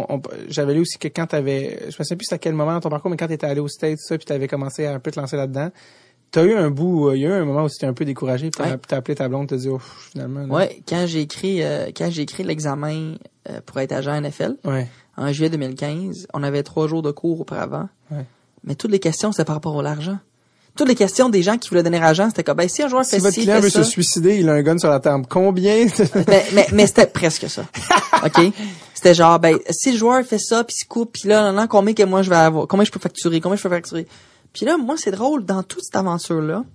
j'avais lu aussi que quand t'avais, je me sais plus à quel moment dans ton parcours, mais quand t'étais allé au States, ça, puis t'avais commencé à un peu te lancer là-dedans. T'as eu un bout, euh, il y a eu un moment où tu étais un peu découragé, puis t'as appelé ta blonde, t'as dit, oh, finalement. Ouais, quand j'ai écrit, euh, quand j'ai écrit l'examen pour être agent NFL, ouais. en juillet 2015, on avait trois jours de cours auparavant. Ouais. Mais toutes les questions, c'était par rapport à l'argent. Toutes les questions des gens qui voulaient donner l'argent, c'était comme, ben, si un joueur fait si votre client veut se suicider, il a un gun sur la table. Combien? mais, mais, mais c'était presque ça. OK? C'était genre, ben, si le joueur fait ça, puis se coupe, puis là, non, combien que moi je vais avoir, combien je peux facturer, combien je peux facturer? Puis là, moi, c'est drôle, dans toute cette aventure-là,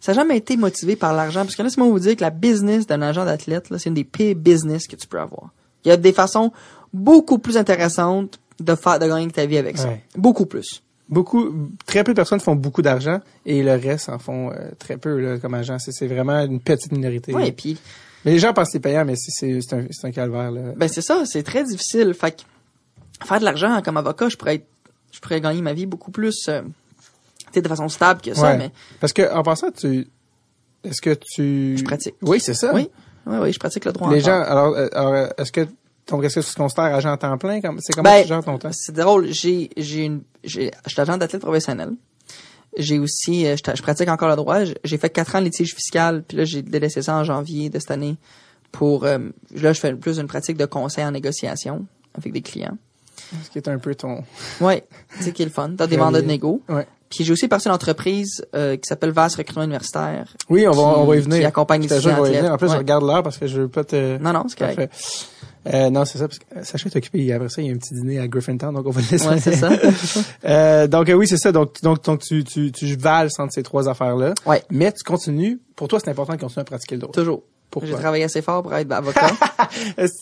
ça n'a jamais été motivé par l'argent, parce que laisse-moi vous dire que la business d'un agent d'athlète, là, c'est une des pires business que tu peux avoir. Il y a des façons beaucoup plus intéressantes de faire, de gagner ta vie avec ça. Beaucoup plus beaucoup, très peu de personnes font beaucoup d'argent et le reste en font euh, très peu là, comme agent. C'est vraiment une petite minorité. Oui, puis. Mais les gens pensent que c'est payant, mais c'est un, un calvaire. Là. Ben c'est ça, c'est très difficile. Fait que faire de l'argent comme avocat, je pourrais être, je pourrais gagner ma vie beaucoup plus, euh, de façon stable que ça. Mais parce que en passant, tu, est-ce que tu, je pratique. Oui, c'est ça. Oui, oui, oui, je pratique le droit. Les gens, alors, euh, alors est-ce que donc, est-ce que tu te considères agent à temps plein? C'est comment ben, tu gères ton temps? C'est drôle. J'ai, j'ai une, j'ai, je suis agent d'athlète professionnel. J'ai aussi, euh, je, pratique encore le droit. J'ai fait quatre ans de litige fiscal, puis là, j'ai délaissé ça en janvier de cette année pour, euh, là, je fais plus une pratique de conseil en négociation avec des clients. Ce qui est un peu ton... Ouais, c'est qui est le fun. T'as des mandats de négo. Ouais. Puis j'ai aussi parti une entreprise euh, qui s'appelle Vasse Recrutement Universitaire. Oui, on va, on va y venir. Qui accompagne les étudiants. En plus, je regarde l'heure parce que je veux pas te... Non, non, c'est correct. Euh, non, c'est ça, parce que Sacha est occupé. Après ça, il y a un petit dîner à Griffintown, donc on va le laisser. Ouais, c'est ça. euh, donc, euh, oui, c'est ça. Donc, donc, donc tu, tu, tu valses entre ces trois affaires-là. Ouais. Mais tu continues. Pour toi, c'est important de continuer à pratiquer le droit. Toujours. Pourquoi? J'ai travaillé assez fort pour être avocat.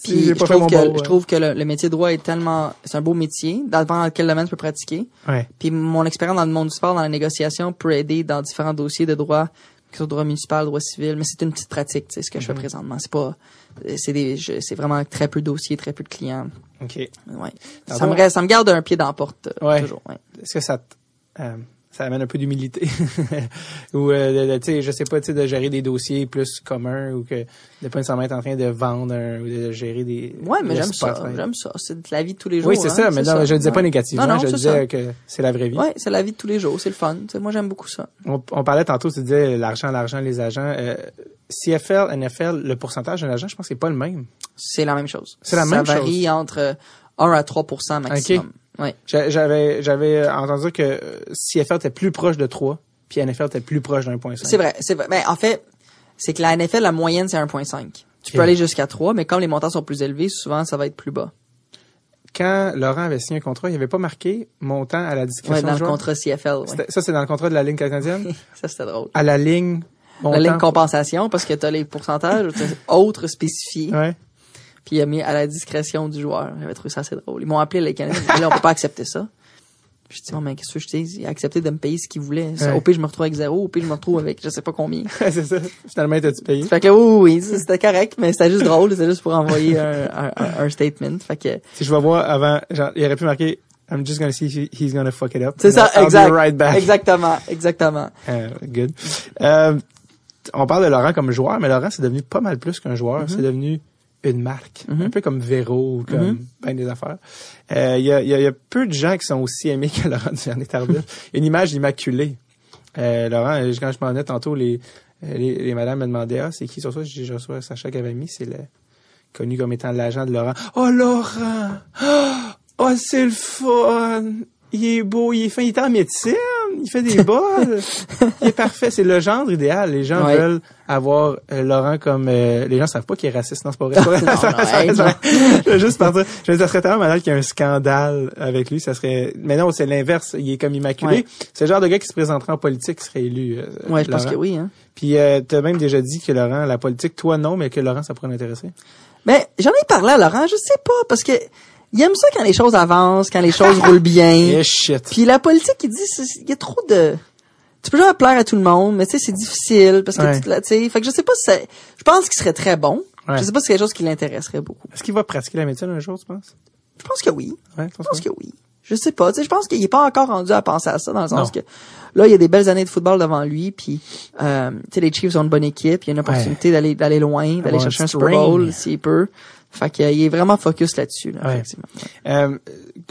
Puis, je, trouve que, je trouve que le, métier de droit est tellement, c'est un beau métier, dans quel domaine tu peux pratiquer. Ouais. Puis mon expérience dans le monde du sport, dans la négociation, peut aider dans différents dossiers de droit, que ce soit droit municipal, droit civil, mais c'est une petite pratique, tu sais, ce que je fais mm-hmm. présentement. C'est pas, c'est des, c'est vraiment très peu de dossiers, très peu de clients. OK. Ouais. Ça me, ça me garde un pied dans la porte, euh, ouais. toujours, ouais. Est-ce que ça euh, ça amène un peu d'humilité. Ou euh, tu sais je sais pas tu sais de gérer des dossiers plus communs ou que de pas nécessairement être en train de vendre ou de gérer des ouais mais j'aime ça j'aime ça. C'est de la vie de tous les jours oui c'est ça hein, mais non je disais pas négativement non, non, je disais que c'est la vraie vie. Ouais c'est la vie de tous les jours c'est le fun. Moi j'aime beaucoup ça. On, parlait tantôt tu disais l'argent l'argent les agents. Euh, CFL NFL le pourcentage d'un agent je pense que c'est pas le même. C'est la même chose. C'est la même chose. ça varie entre 1 à 3% maximum Ouais. J'avais j'avais entendu que euh, CFL était plus proche de 3, puis NFL était plus proche de 1.5. C'est vrai, c'est vrai. Mais ben, en fait, c'est que la NFL la moyenne c'est 1.5. Tu peux aller jusqu'à 3, mais comme les montants sont plus élevés, souvent ça va être plus bas. Quand Laurent avait signé un contrat, il n'y avait pas marqué montant à la discrétion ouais, dans le contrat CFL. Ouais. Ça c'est dans le contrat de la ligne canadienne? ça c'était drôle. À la ligne montant. La ligne compensation parce que tu as les pourcentages autres spécifiés. Ouais puis il a mis à la discrétion du joueur. J'avais trouvé ça assez drôle. Ils m'ont appelé les Canadiens. là, on peut pas accepter ça. Je dis, oh, mais qu'est-ce que je dis? Il a accepté de me payer ce qu'il voulait. Au pire, je me retrouve avec zéro. Au pire, je me retrouve avec je sais pas combien. c'est ça. Finalement, t'as-tu payé? Fait que oui, oui, c'était correct, mais c'était juste drôle. C'était juste pour envoyer un, un, un, statement. Fait que. Si je vais voir avant, genre, il aurait pu marquer, I'm just gonna see if he's gonna fuck it up. C'est ça, exact. Right back. Exactement, exactement. Uh, good. Euh, on parle de Laurent comme joueur, mais Laurent, c'est devenu pas mal plus qu'un joueur. Mm-hmm. C'est devenu une marque, un mhm. peu comme Véro ou comme mm des affaires. Il euh, y, a, y, y, a, peu de gens qui sont aussi aimés que Laurent Duvernay-Tardif. une image immaculée. Euh, Laurent, quand je m'en ai tantôt, les, les, les madames me demandaient, ah, c'est qui sur ça? Je reçois Sacha Gavami, c'est le connu comme étant l'agent de Laurent. Oh, Laurent! Oh, c'est le fun! Il est beau, il est fin, il est en médecine! Il fait des bols. il est parfait. C'est le genre idéal. Les gens veulent avoir euh, Laurent comme... Euh, les gens savent pas qu'il est raciste. Non, c'est pas vrai. je vais juste partir. Je veux dire, ça serait tellement malade qu'il y ait un scandale avec lui. Ça serait... Mais non, c'est l'inverse. Il est comme immaculé. C'est le genre de gars qui se présenterait en politique qui serait élu. Euh, ouais, je pense que oui. Hein. Puis euh, tu as même déjà dit que Laurent, la politique, toi non, mais que Laurent, ça pourrait l'intéresser. Mais j'en ai parlé à Laurent. Je sais pas, parce que il aime ça quand les choses avancent, quand les choses roulent bien. Yeah, shit. Puis la politique, il dit, il y a trop de... Tu peux jamais plaire à tout le monde, mais tu sais, c'est difficile parce que tu sais, fait que je sais pas si ça, je pense qu'il serait très bon. Je sais pas si c'est quelque chose qui l'intéresserait beaucoup. Est-ce qu'il va pratiquer la médecine un jour, tu penses? Je pense que oui. je pense que oui. Je sais pas, tu sais, je pense qu'il est pas encore rendu à penser à ça dans le sens que là, il y a des belles années de football devant lui, puis euh, tu sais, les Chiefs ont une bonne équipe, il y a une opportunité d'aller d'aller loin, d'aller chercher un Super Bowl s'il peut. Fait qu'il est vraiment focus là-dessus, là, effectivement. Euh,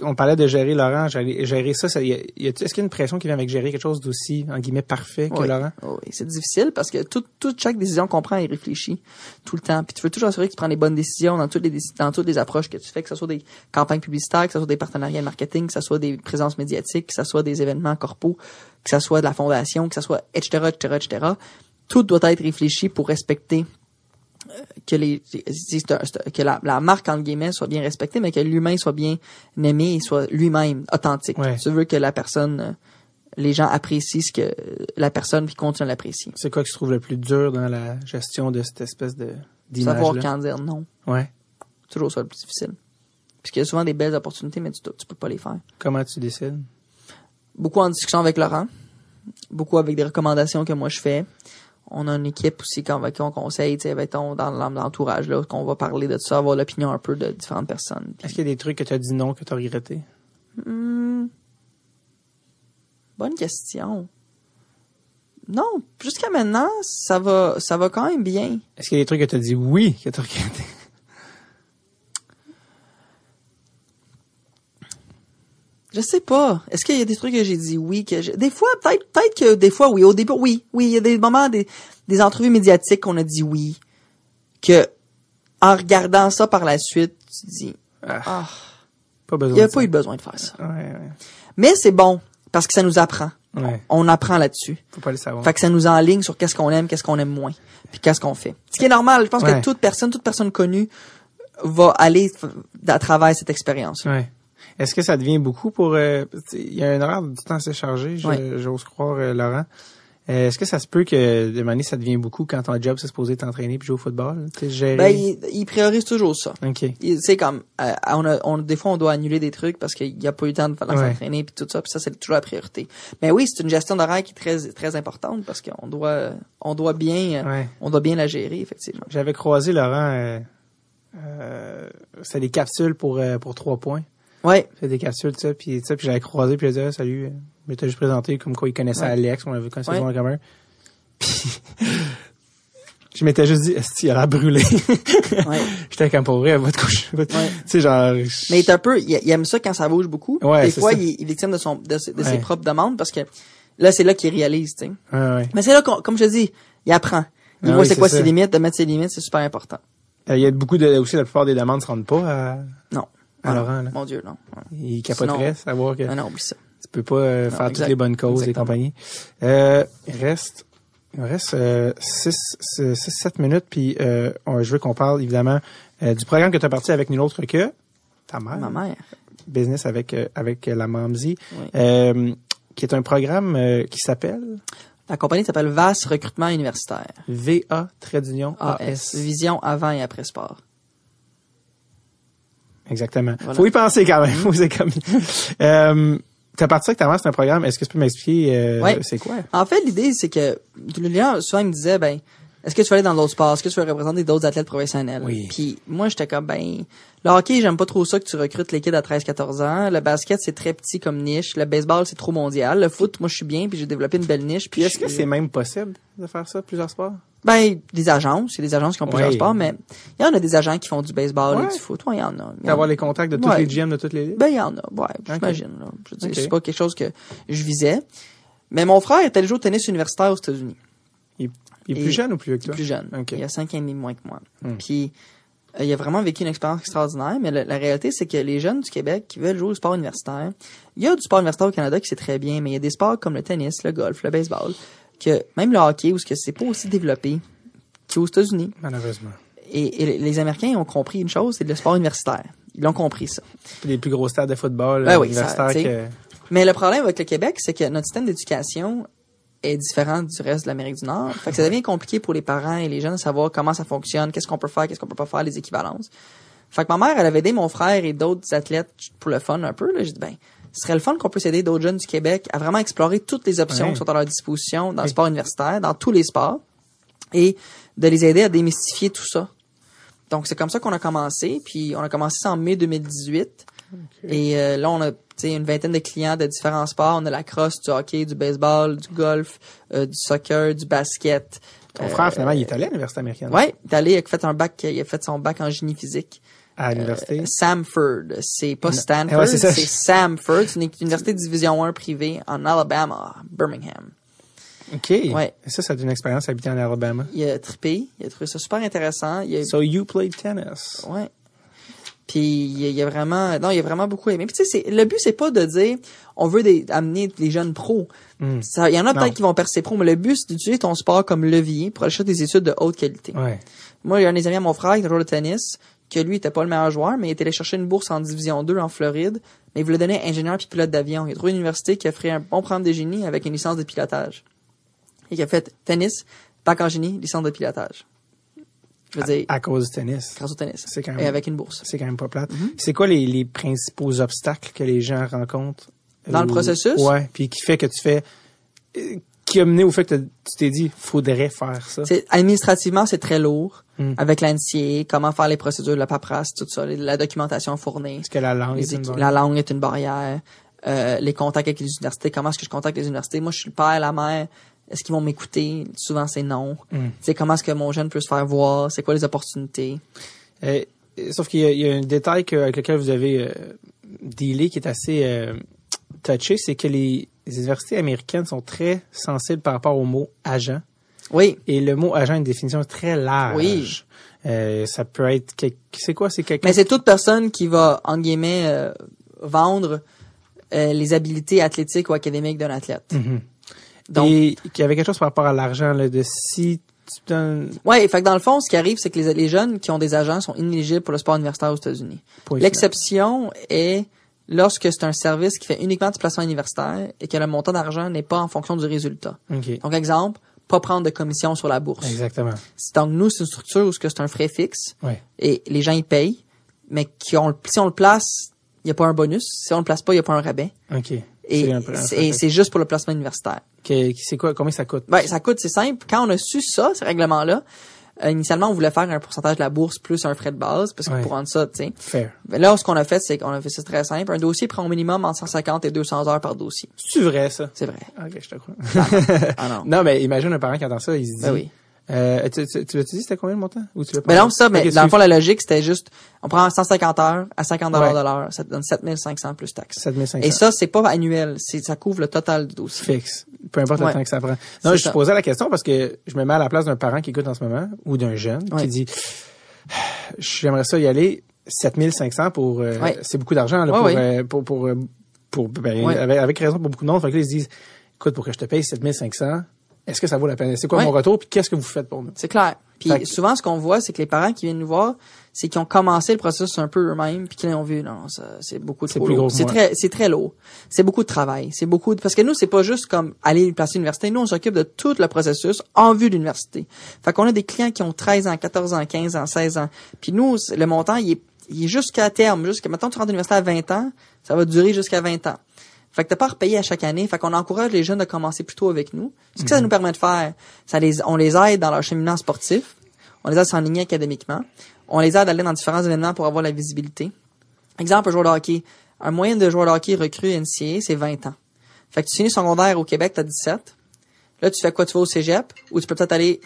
on parlait de gérer Laurent, gérer, gérer ça, ça y a, est-ce qu'il y a une pression qui vient avec gérer quelque chose d'aussi, en guillemets, parfait que Laurent? Oui, c'est difficile parce que toute, toute chaque décision qu'on prend est réfléchie tout le temps. Puis tu veux toujours assurer que tu prends les bonnes décisions dans toutes les dans toutes les approches que tu fais, que ce soit des campagnes publicitaires, que ce soit des partenariats marketing, que ce soit des présences médiatiques, que ce soit des événements corpaux, que ce soit de la fondation, que ce soit etc., etc., etc. Tout doit être réfléchi pour respecter que les que la, marque entre guillemets soit bien respectée, mais que l'humain soit bien aimé et soit lui-même authentique. Tu veux que la personne, euh, les gens apprécient ce que la personne puis continuent à l'apprécier. C'est quoi que tu trouves le plus dur dans la gestion de cette espèce de d'image Savoir quand dire non. Ouais. Toujours ça le plus difficile. Puisqu'il y a souvent des belles opportunités, mais tu, tu peux pas les faire. Comment tu décides? Beaucoup en discussion avec Laurent. Beaucoup avec des recommandations que moi je fais on a une équipe aussi qu'on va qu'on conseille, tu sais, dans l'entourage là, qu'on va parler de ça, avoir l'opinion un peu de différentes personnes. Est-ce qu'il y a des trucs que tu as dit non que tu as regretté? Hmm. Bonne question. Non, jusqu'à maintenant, ça va ça va quand même bien. Est-ce qu'il y a des trucs que tu as dit oui que tu as regretté? Je sais pas. Est-ce qu'il y a des trucs que j'ai dit oui que des fois peut-être peut-être que des fois oui au début oui oui il y a des moments des des entrevues médiatiques qu'on a dit oui que en regardant ça par la suite tu dis ah, ah Pas besoin Il n'y a pas ça. eu besoin de faire ça. Ouais, ouais. Mais c'est bon, parce que ça nous apprend. Ouais. On apprend là-dessus. Faut pas le savoir. Fait que ça nous enligne sur qu'est-ce qu'on aime, qu'est-ce qu'on aime moins, puis qu'est-ce qu'on fait. Ce qui est normal, je pense que toute personne, toute personne connue va aller à travers cette expérience. Ouais. Est-ce que ça devient beaucoup pour... euh, il y a un horaire du temps assez chargé, j'ose croire, euh, Laurent. Euh, Est-ce que ça se peut que de manière ça devient beaucoup quand ton job c'est supposé t'entraîner puis jouer au football, gérer? Ben, il, il priorise toujours ça. Ok. C'est comme, euh, on a, on, des fois, on doit annuler des trucs parce qu'il n'y a pas eu le temps de faire Ouais. s'entraîner puis tout ça, puis ça, c'est toujours la priorité. Mais oui, c'est une gestion d'horaire qui est très, très importante parce qu'on doit, on doit bien, Ouais. on doit bien la gérer, effectivement. J'avais croisé Laurent. Euh, c'était des capsules pour pour trois points. Ouais. C'est des capsules, tu sais, puis sais, puis j'avais croisé, puis a dit ah, salut. euh, Il m'était juste présenté comme quoi il connaissait Ouais. Alex, on avait connaissé Ouais. ouais. en commun. Puis je m'étais juste dit, est-ce qu'il a l'air brûlé? ouais. J'étais comme pour vrai, votre couche. Tu sais, genre. Mais il est un peu, il, aime ça quand ça bouge beaucoup. Ouais, des fois, ça. il, est- victime de son, de, ses- de ses Ouais. propres demandes parce que là, c'est là qu'il réalise, tu sais. Ouais, ouais. Mais c'est là, qu'on- comme je te dis, il apprend. Il Ah voit oui, c'est quoi ça. ses limites, de mettre ses limites, c'est super important. Euh, Il y a beaucoup de, aussi la plupart des demandes se rendent pas à, Non. À Ah, Laurent, là. Mon Dieu, non. Il capoterait, savoir que Non, non, oublie ça. tu peux pas euh, Non, faire exact. toutes les bonnes causes et compagnie. Euh, il reste, il reste 6, 6, 7 minutes, puis euh, je veux qu'on parle évidemment euh, du programme que tu as parti avec nul autre que ta mère. Ma mère. Business avec euh, avec la Mamzi, Oui. euh, qui est un programme euh, qui s'appelle? La compagnie s'appelle VAS Recrutement Universitaire. VA trait d'union. AS. Vision avant et après sport. Exactement. Voilà. Faut y penser quand même. C'est comme. euh, T'as parti avec ta mère, c'est un programme. Est-ce que tu peux m'expliquer euh, Ouais. c'est quoi? En fait, l'idée, c'est que les gens, souvent, me disaient, ben, est-ce que tu veux aller dans d'autres sports? Est-ce que tu veux représenter d'autres athlètes professionnels? Oui. Puis moi, j'étais comme, ben, le hockey, j'aime pas trop ça que tu recrutes les kids à 13-14 ans. Le basket, c'est très petit comme niche. Le baseball, c'est trop mondial. Le foot, moi, je suis bien, puis j'ai développé une belle niche. Puis est-ce que c'est même possible de faire ça, plusieurs sports? Ben, des agences. Il y a des agences qui ont plusieurs Ouais. sports, mais il y en a des agents qui font du baseball Ouais. et du foot. Ouais, il y en a. D'avoir les contacts de tous Ouais. les GM de toutes les ligues? Ben, il y en a. Ouais, j'imagine, là. Je veux dire, Ok. c'est pas quelque chose que je visais. Mais mon frère était joué au tennis universitaire aux États-Unis. Il, il est Et- plus jeune ou plus vieux que toi? plus jeune. Il a cinq ans et demi moins que moi. Hmm. Puis euh, il a vraiment vécu une expérience extraordinaire, mais la, la réalité, c'est que les jeunes du Québec qui veulent jouer au sport universitaire, il y a du sport universitaire au Canada qui c'est très bien, mais il y a des sports comme le tennis, le golf, le baseball, que même le hockey, où ce que c'est pas aussi développé qu'aux États-Unis. Malheureusement. Et, et les Américains ont compris une chose, c'est le sport universitaire. Ils l'ont compris ça. Les plus gros stades de football Ben oui, ça, que... Mais le problème avec le Québec, c'est que notre système d'éducation est différent du reste de l'Amérique du Nord. Fait que ça devient compliqué pour les parents et les jeunes de savoir comment ça fonctionne, qu'est-ce qu'on peut faire, qu'est-ce qu'on peut pas faire, les équivalences. Fait que ma mère, elle avait aidé mon frère et d'autres athlètes pour le fun un peu. Là. J'ai dit, ben, ce serait le fun qu'on puisse aider d'autres jeunes du Québec à vraiment explorer toutes les options Ouais. qui sont à leur disposition dans le Oui. sport universitaire, dans tous les sports, et de les aider à démystifier tout ça. Donc, c'est comme ça qu'on a commencé. Puis, on a commencé ça en mai 2018. Et euh, là, on a une vingtaine de clients de différents sports. On a la crosse, du hockey, du baseball, du golf, euh, du soccer, du basket. Ton frère, finalement, il est allé à l'université américaine. Ouais, il est allé, il a fait un bac, il a fait son bac en génie physique. À l'université? Euh, Samford, c'est pas. Stanford, Ouais, c'est Samford, c'est une université de division 1 privée en Alabama, Birmingham. OK. ouais. Et ça, ça a une expérience habiter en Alabama. Il a trippé, il a trouvé ça super intéressant. Il a, So you played tennis. Ouais. Puis il y a- vraiment non, il y a vraiment beaucoup aimé. Puis tu sais le but c'est pas de dire on veut des, amener les jeunes pros. Hmm. Ça il y en a peut-être qui vont percer pro mais le but c'est d'utiliser ton sport comme levier pour aller chercher des études de haute qualité. Ouais. Moi, il y a un des amis à mon frère qui joueur de tennis que lui était pas le meilleur joueur mais il était allé chercher une bourse en division 2 en Floride, mais il voulait donner ingénieur puis pilote d'avion. Il a trouvé une université qui offrait un bon programme de génie avec une licence de pilotage. Et qui a fait tennis, bac en génie, licence de pilotage. Je veux dire À cause du tennis. grâce au tennis C'est quand même- et avec une bourse. C'est quand même pas plate. Mm-hmm. C'est quoi les, les principaux obstacles que les gens rencontrent? Dans le processus? Ouais. Puis qui fait que tu fais... euh, Qui a mené au fait que tu t'es dit, faudrait faire ça. Administrativement c'est très lourd Hmm. avec l'ANSI, comment faire les procédures, la paperasse, tout ça, la documentation fournie. Est-ce que la langue est une bonne- la langue est une barrière. euh, les contacts avec les universités, comment est-ce que je contacte les universités? Moi, je suis le père, la mère. Est-ce qu'ils vont m'écouter? Souvent, c'est non. Tu sais, comment est-ce que mon jeune peut se faire voir? C'est quoi les opportunités? Euh, sauf qu'il y, a- il y a un détail que- avec lequel vous avez euh, dealé qui est assez euh, touché, c'est que les, les universités américaines sont très sensibles par rapport au mot agent. Oui. Et le mot agent a une définition très large. Oui. Euh, ça peut être c'est quoi c'est quelqu'un? Mais c'est toute personne qui va en guillemets euh, vendre euh, les habiletés athlétiques ou académiques d'un athlète. Mm-hmm. Donc et qu'il y avait quelque chose par rapport à l'argent là de si tu Ouais, fait que dans le fond ce qui arrive c'est que les, les jeunes qui ont des agents sont inéligibles pour le sport universitaire aux États-Unis. L'exception est lorsque c'est un service qui fait uniquement du placement universitaire et que le montant d'argent n'est pas en fonction du résultat. Donc exemple, pas prendre de commission sur la bourse. Exactement. Donc nous, c'est une structure où c'est un frais fixe et les gens ils payent, mais qui ont, si on le place, il n'y a pas un bonus. Si on le place pas, il n'y a pas un rabais. OK. Et c'est juste pour le placement universitaire. C'est quoi, combien ça coûte? Ben, ça coûte, c'est simple. Quand on a su ça, ce règlement-là, euh, initialement, on voulait faire un pourcentage de la bourse plus un frais de base, parce que pour rendre ça, tu sais. Là, ce qu'on a fait, c'est qu'on a fait ça très simple. Un dossier prend au minimum entre 150 et 200 heures par dossier. C'est vrai, ça? C'est vrai. Ok, je te crois. ah non. non, mais imagine un parent qui entend ça, il se dit, ben oui. Euh, tu, tu, tu l'as-tu dit c'était combien le montant? Ou tu l'as pas Ben non, ça, mais dans le fond la logique c'était juste on prend 150 heures à 50 dollars de l'heure, ça te donne 7500 plus taxes. 7500. Et ça c'est pas annuel, c'est ça couvre le total du dossier. Fixe, peu importe le temps que ça prend. Non, je te posais la question parce que je me mets à la place d'un parent qui écoute en ce moment ou d'un jeune qui dit j'aimerais ça y aller 7500 pour euh, c'est beaucoup d'argent là, pour, euh, pour, pour euh, pour ben, avec, avec, raison pour beaucoup de monde, fait que là, ils se disent écoute pour que je te paye 7500 est-ce que ça vaut la peine? C'est quoi mon retour? Puis qu'est-ce que vous faites pour nous? C'est clair. Puis souvent, ce qu'on voit, c'est que les parents qui viennent nous voir, c'est qu'ils ont commencé le processus un peu eux-mêmes, puis qu'ils ont vu, non, c'est beaucoup trop lourd. C'est très, c'est très lourd. C'est beaucoup de travail. C'est beaucoup de, parce que nous, c'est pas juste comme aller placer l'université. Nous, on s'occupe de tout le processus en vue de l'université. Fait qu'on a des clients qui ont 13 ans, 14 ans, 15 ans, 16 ans. Puis nous, le montant, il est, il est jusqu'à terme. Jusqu'à, maintenant, tu rentres à l'université à 20 ans, ça va durer jusqu'à 20 ans. Fait que t'as pas à repayer à chaque année. Fait qu'on encourage les jeunes à commencer plus tôt avec nous. Ce que ça mhm. nous permet de faire, ça les, on les aide dans leur cheminement sportif. On les aide à s'enligner académiquement. On les aide à aller dans différents événements pour avoir la visibilité. Exemple, un joueur de hockey. Un moyen de joueur de hockey recru NCA, c'est 20 ans. Fait que tu finis secondaire au Québec, t'as 17. Là, tu fais quoi? Tu vas au cégep? Ou tu peux peut-être aller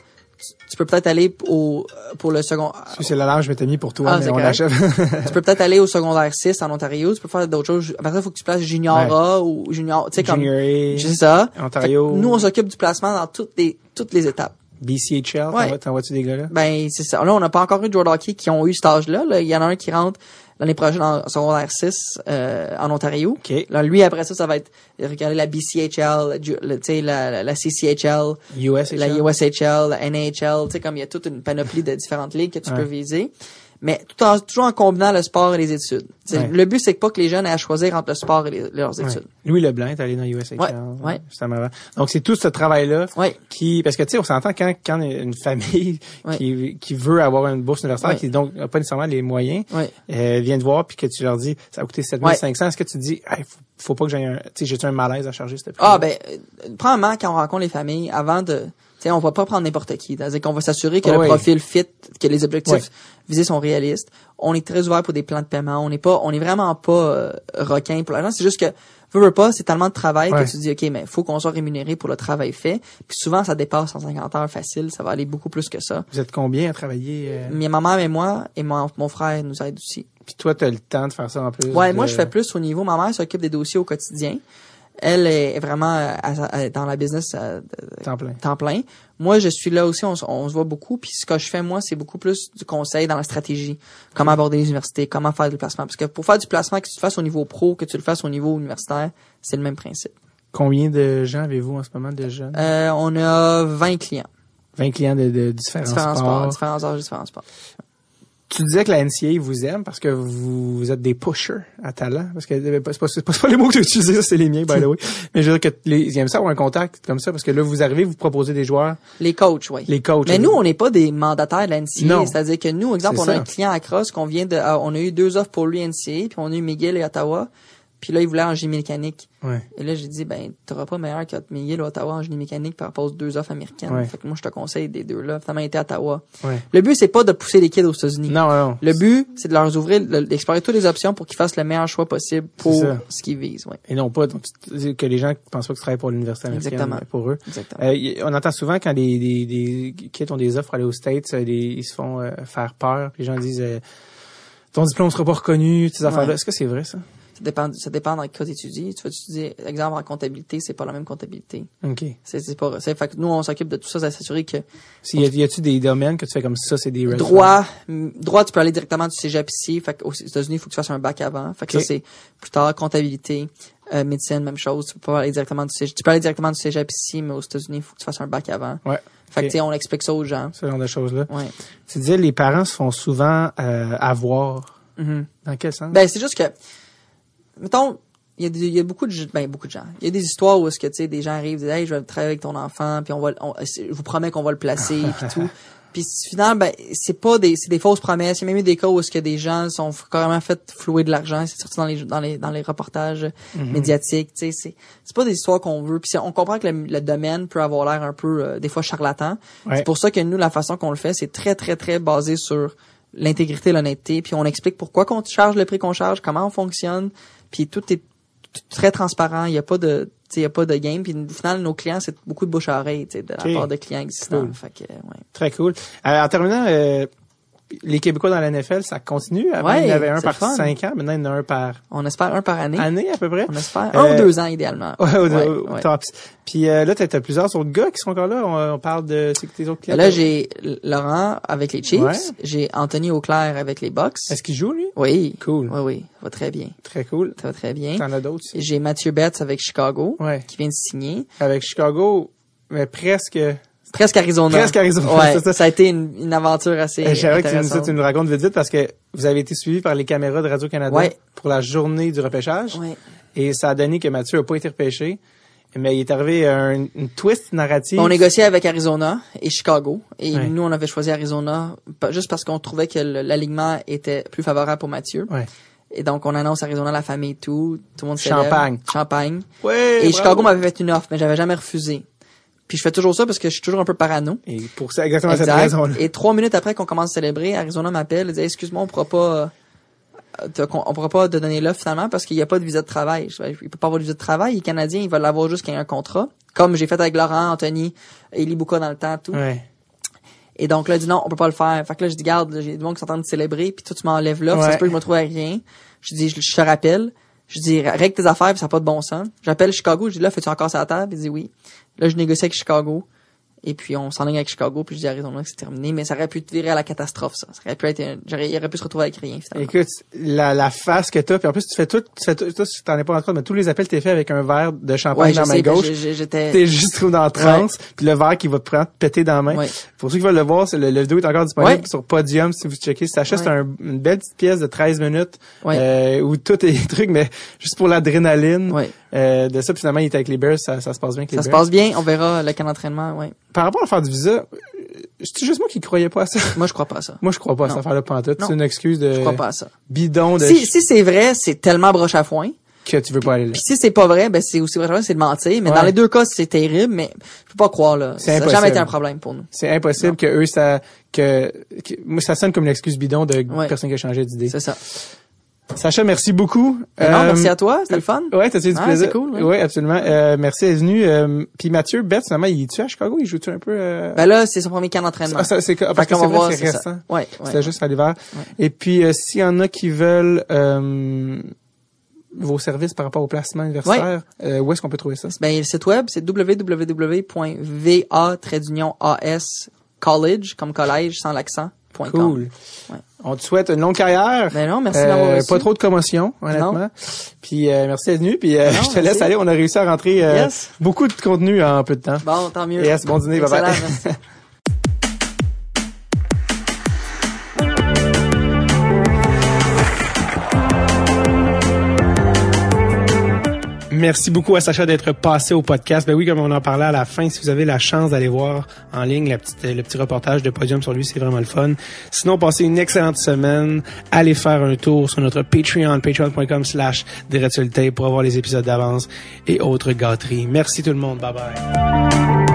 tu peux peut-être aller au pour le second. C'est la large mis pour toi, ah, mais on tu peux peut-être aller au secondaire 6 en Ontario. Tu peux faire d'autres choses. Après ça, il faut que tu places junior A ou junior, tu sais comme. C'est ça. Ontario. Nous, on s'occupe du placement dans toutes les toutes les étapes. BCHL, ouais. t'envoies-tu des gars là? Ben c'est ça. Là, on n'a pas encore eu de joueurs de hockey qui ont eu cet âge-là. Là. Il y en a un qui rentre l'année prochaine en secondaire 6 euh, en Ontario. Là, lui, après ça, ça va être regarder la BCHL, tu la, la, la, CCHL, USHL. la USHL, la NHL, tu sais, comme il y a toute une panoplie de différentes ligues que tu peux viser mais tout en, toujours en combinant le sport et les études. Le but, c'est pas que les jeunes aient à choisir entre le sport et leurs études. Louis Leblanc est allé dans USHL. Ouais, ouais. Donc, c'est tout ce travail-là qui... Parce que, tu sais, on s'entend quand, quand une famille qui, qui veut avoir une bourse universitaire, qui donc n'a pas nécessairement les moyens, euh, vient te voir puis que tu leur dis, ça a coûté 7500, est-ce que tu dis, hey, faut, faut pas que j'aie un... Tu sais, j'ai un malaise à charger cette Ah, ben, euh, premièrement, quand on rencontre les familles, avant de T'sais, on va pas prendre n'importe qui. C'est-à-dire qu'on va s'assurer que le profil fit, que les objectifs visés sont réalistes. On est très ouvert pour des plans de paiement. On n'est pas, on est vraiment pas euh, requin pour l'argent. C'est juste que veux, pas, c'est tellement de travail que tu dis ok, mais faut qu'on soit rémunéré pour le travail fait. Puis souvent, ça dépasse 150 heures facile. Ça va aller beaucoup plus que ça. Vous êtes combien à travailler euh? Ma mère et moi et mon, mon frère nous aident aussi. Puis toi, tu as le temps de faire ça en plus. Ouais, moi je fais plus au niveau. Ma mère s'occupe des dossiers au quotidien elle est vraiment euh, dans la business euh, temps plein. temps plein. Moi, je suis là aussi, on, se voit beaucoup. Puis ce que je fais, moi, c'est beaucoup plus du conseil dans la stratégie. Comment aborder les universités, comment faire du placement. Parce que pour faire du placement, que tu le fasses au niveau pro, que tu le fasses au niveau universitaire, c'est le même principe. Combien de gens avez-vous en ce moment de jeunes? Euh, on a 20 clients. 20 clients de, de différents, différents sports. Différents âges, différents sports tu disais que la NCA vous aime parce que vous êtes des pushers à talent. Parce que euh, c'est pas, pas, pas, les mots que tu utilisé, c'est les miens, by the way. Mais je veux dire que les, ils aiment ça avoir un contact comme ça parce que là, vous arrivez, vous proposez des joueurs. Les coachs, oui. Les coachs. Mais nous, on n'est pas des mandataires de la NCA. C'est-à-dire que nous, exemple, on a un client à Cross qu'on vient de, ah, on a eu deux offres pour lui NCA, puis on a eu Miguel et Ottawa. Puis là, il voulait en génie mécanique. Ouais. Et là, j'ai dit, ben, t'auras pas meilleur qu'à te millier Ottawa en génie mécanique par rapport aux deux offres américaines. Fait que moi, je te conseille des deux là. Finalement, été à Ottawa. Ouais. Le but, c'est pas de pousser les kids aux États-Unis. Non, non. Le but, c'est de leur ouvrir, d'explorer toutes les options pour qu'ils fassent le meilleur choix possible pour ce qu'ils visent, ouais. Et non pas que les gens pensent pas que tu travailles pour l'université américaine. Exactement. Pour eux. Exactement. Euh, on entend souvent quand des, des, des kids ont des offres pour aller aux States, euh, ils se font euh, faire peur. les gens disent, ton diplôme sera pas reconnu, tes affaires-là. Est-ce que c'est vrai, ça? Ça dépend, ça dépend dans quel cas tu étudies. Tu vas étudier, exemple, en comptabilité, c'est pas la même comptabilité. OK. C'est, c'est pas, c'est, fait que nous, on s'occupe de tout ça, s'assurer que. Si, y, a, y a-tu des domaines que tu fais comme ça, c'est des Droit, droit, tu peux aller directement du cégep ici. Fait aux États-Unis, il faut que tu fasses un bac avant. Fait que ça, c'est plus tard, comptabilité. Euh, médecine, même chose. Tu peux pas aller directement du cégep. Tu peux aller directement du cégep ici, mais aux États-Unis, il faut que tu fasses un bac avant. Ouais. Fait que, tu sais, on explique ça aux gens. Ce genre de choses-là. Ouais. Tu disais, les parents se font souvent euh, avoir. Mm-hmm. Dans quel sens? Ben, c'est juste que, mettons, il y, a il y a beaucoup de ben beaucoup de gens. Il y a des histoires où est-ce que tu sais des gens arrivent disent "Hey, je vais travailler avec ton enfant, puis on va on, je vous promets qu'on va le placer puis tout." Puis finalement ben c'est pas des c'est des fausses promesses. Il y a même eu des cas où est-ce que des gens sont carrément fait flouer de l'argent, c'est sorti dans les dans les dans les reportages Mhm. médiatiques, tu sais c'est c'est pas des histoires qu'on veut. Puis on comprend que le, le domaine peut avoir l'air un peu euh, des fois charlatan. Ouais. C'est pour ça que nous la façon qu'on le fait, c'est très très très basé sur l'intégrité, l'honnêteté, puis on explique pourquoi qu'on charge le prix qu'on charge, comment on fonctionne, puis tout est très transparent, il y a pas de il y a pas de game puis au final nos clients c'est beaucoup de bouche à oreille, de la Ok. part de clients existants. Cool. Fait que ouais. Très cool. Euh, en terminant, euh, les Québécois dans la NFL, ça continue. Avant, Ouais, il y en avait un par fun. cinq ans. Maintenant, il y en a un par On espère un par année. année, à peu près. On espère Euh, un ou deux ans idéalement. Ouais, au, Ouais, au ouais. top. Puis euh, là, t'as as plusieurs autres gars qui sont encore là. On, on parle de c'est tes autres clients. Là j'ai Laurent avec les Chiefs, Ouais. j'ai Anthony Auclair avec les Bucks. Est-ce qu'il joue, lui? Oui. Cool. Oui oui, ça va très bien. Très cool. Ça va très bien. T'en as d'autres? J'ai Mathieu Betts avec Chicago Ouais. qui vient de signer. Avec Chicago, mais presque... Presque Arizona. Presque Arizona, Ouais, ça. ça. a été une, une aventure assez Euh, J'aimerais que tu nous, intéressante. tu nous racontes vite vite parce que vous avez été suivi par les caméras de Radio-Canada Ouais. pour la journée du repêchage. Ouais. Et ça a donné que Mathieu a pas été repêché. Mais il est arrivé un, une twist narrative. On négociait avec Arizona et Chicago. Et Ouais. nous, on avait choisi Arizona juste parce qu'on trouvait que l'alignement était plus favorable pour Mathieu. Ouais. Et donc, on annonce Arizona, la famille, tout. Tout le monde célèbre. Champagne. Champagne. Ouais, Et bravo. Chicago m'avait fait une offre, mais j'avais jamais refusé. Puis je fais toujours ça parce que je suis toujours un peu parano. Et pour ça, exactement cette raison-là. Et trois minutes après qu'on commence à célébrer, Arizona m'appelle et dit excuse-moi, on pourra pas euh, te- on pourra pas te donner l'offre finalement parce qu'il n'y a pas de visa de travail. Il peut pas avoir de visa de travail, il est canadien, il va l'avoir juste qu'il y ait un contrat. Comme j'ai fait avec Laurent, Anthony, Eli Bouka dans le temps, tout. Ouais. Et donc là, il dit non, on peut pas le faire. Fait que là, je dis, garde, j'ai des gens qui sont en train de célébrer, puis toi, tu m'enlèves là, ça Ouais. se peut que je me trouve à rien. Je dis, je, je te rappelle. Je dis, règle tes affaires, puis ça n'a pas de bon sens. J'appelle Chicago, je dis, là, fais-tu encore ça à table? Il dit oui. Là, je négocie avec Chicago. Et puis, on s'enligne avec Chicago, puis je dis, Arizona, que c'est terminé. Mais ça aurait pu te virer à la catastrophe, ça. Ça aurait pu être, un- j'aurais, il aurait pu se retrouver avec rien, finalement. Écoute, la, la face que t'as, puis en plus tu fais tout, tu fais tout, t'en es pas rendu compte, mais tous les appels t'es fait avec un verre de champagne Ouais, dans la main gauche. j'étais, T'es juste trop dans la transe, puis le verre qui va te prendre, te péter dans la main. Ouais. Pour ceux qui veulent le voir, c'est le, le vidéo est encore disponible Ouais. sur Podium si vous checkez. Ça Ouais. c'est un- une belle petite pièce de 13 minutes euh, où tout est truc, mais juste pour l'adrénaline euh, de ça. Puis finalement, il est avec les Bears, ça, ça se passe bien avec les Ça se passe bien, on verra le camp d'entraînement, ouais. Par rapport à faire du visa, c'est juste moi qui croyais pas à ça. Moi, je crois pas à ça. Moi, je crois pas à Non. cette affaire-là pantoute. C'est une excuse de Je crois pas à ça. bidon de Si, si c'est vrai, c'est tellement broche à foin. que tu veux pas aller là. Puis si c'est pas vrai, ben c'est aussi vrai, c'est de mentir. Mais Ouais. dans les deux cas, c'est terrible, mais je peux pas croire là. Ça n'a jamais été un problème pour nous. C'est impossible Non. que eux ça que, que- moi ça sonne comme une excuse bidon de Ouais. personne qui a changé d'idée. C'est ça. Sacha, merci beaucoup. Ben non, Euh, merci à toi, c'était le fun. Ouais, t'as eu du Ah, plaisir? c'est cool, ouais. Ouais, absolument. Euh, merci d'être venu. Euh, puis Mathieu Bett, finalement, il est-tu à Chicago? Il joue-tu un peu? Euh... Ben là, c'est son premier camp d'entraînement. ah, ça, c'est parce Fait que qu'on c'est voir, c'est ça. Ouais, ouais. C'était juste à l'hiver. Et puis, euh, s'il y en a qui veulent euh, vos services par rapport au placement universitaire, euh, où est-ce qu'on peut trouver ça? Ben le site web, c'est www.va college comme collège sans l'accent. Point. Cool. Ouais. On te souhaite une longue carrière. Ben non, merci Euh, d'avoir reçu. pas trop de commotion, honnêtement. Non. Puis euh, merci d'être venu. Puis euh, Non, je te laisse aller. On a réussi à rentrer euh, Yes. beaucoup de contenu en peu de temps. Bon, tant mieux. Yes, bon dîner, bye bye. Merci. Merci beaucoup à Sacha d'être passé au podcast. Ben oui, comme on en parlait à la fin, si vous avez la chance d'aller voir en ligne la petite, le petit reportage de Podium sur lui, c'est vraiment le fun. Sinon, passez une excellente semaine. Allez faire un tour sur notre Patreon, patreon.com slash pour avoir les épisodes d'avance et autres gâteries. Merci tout le monde. Bye bye.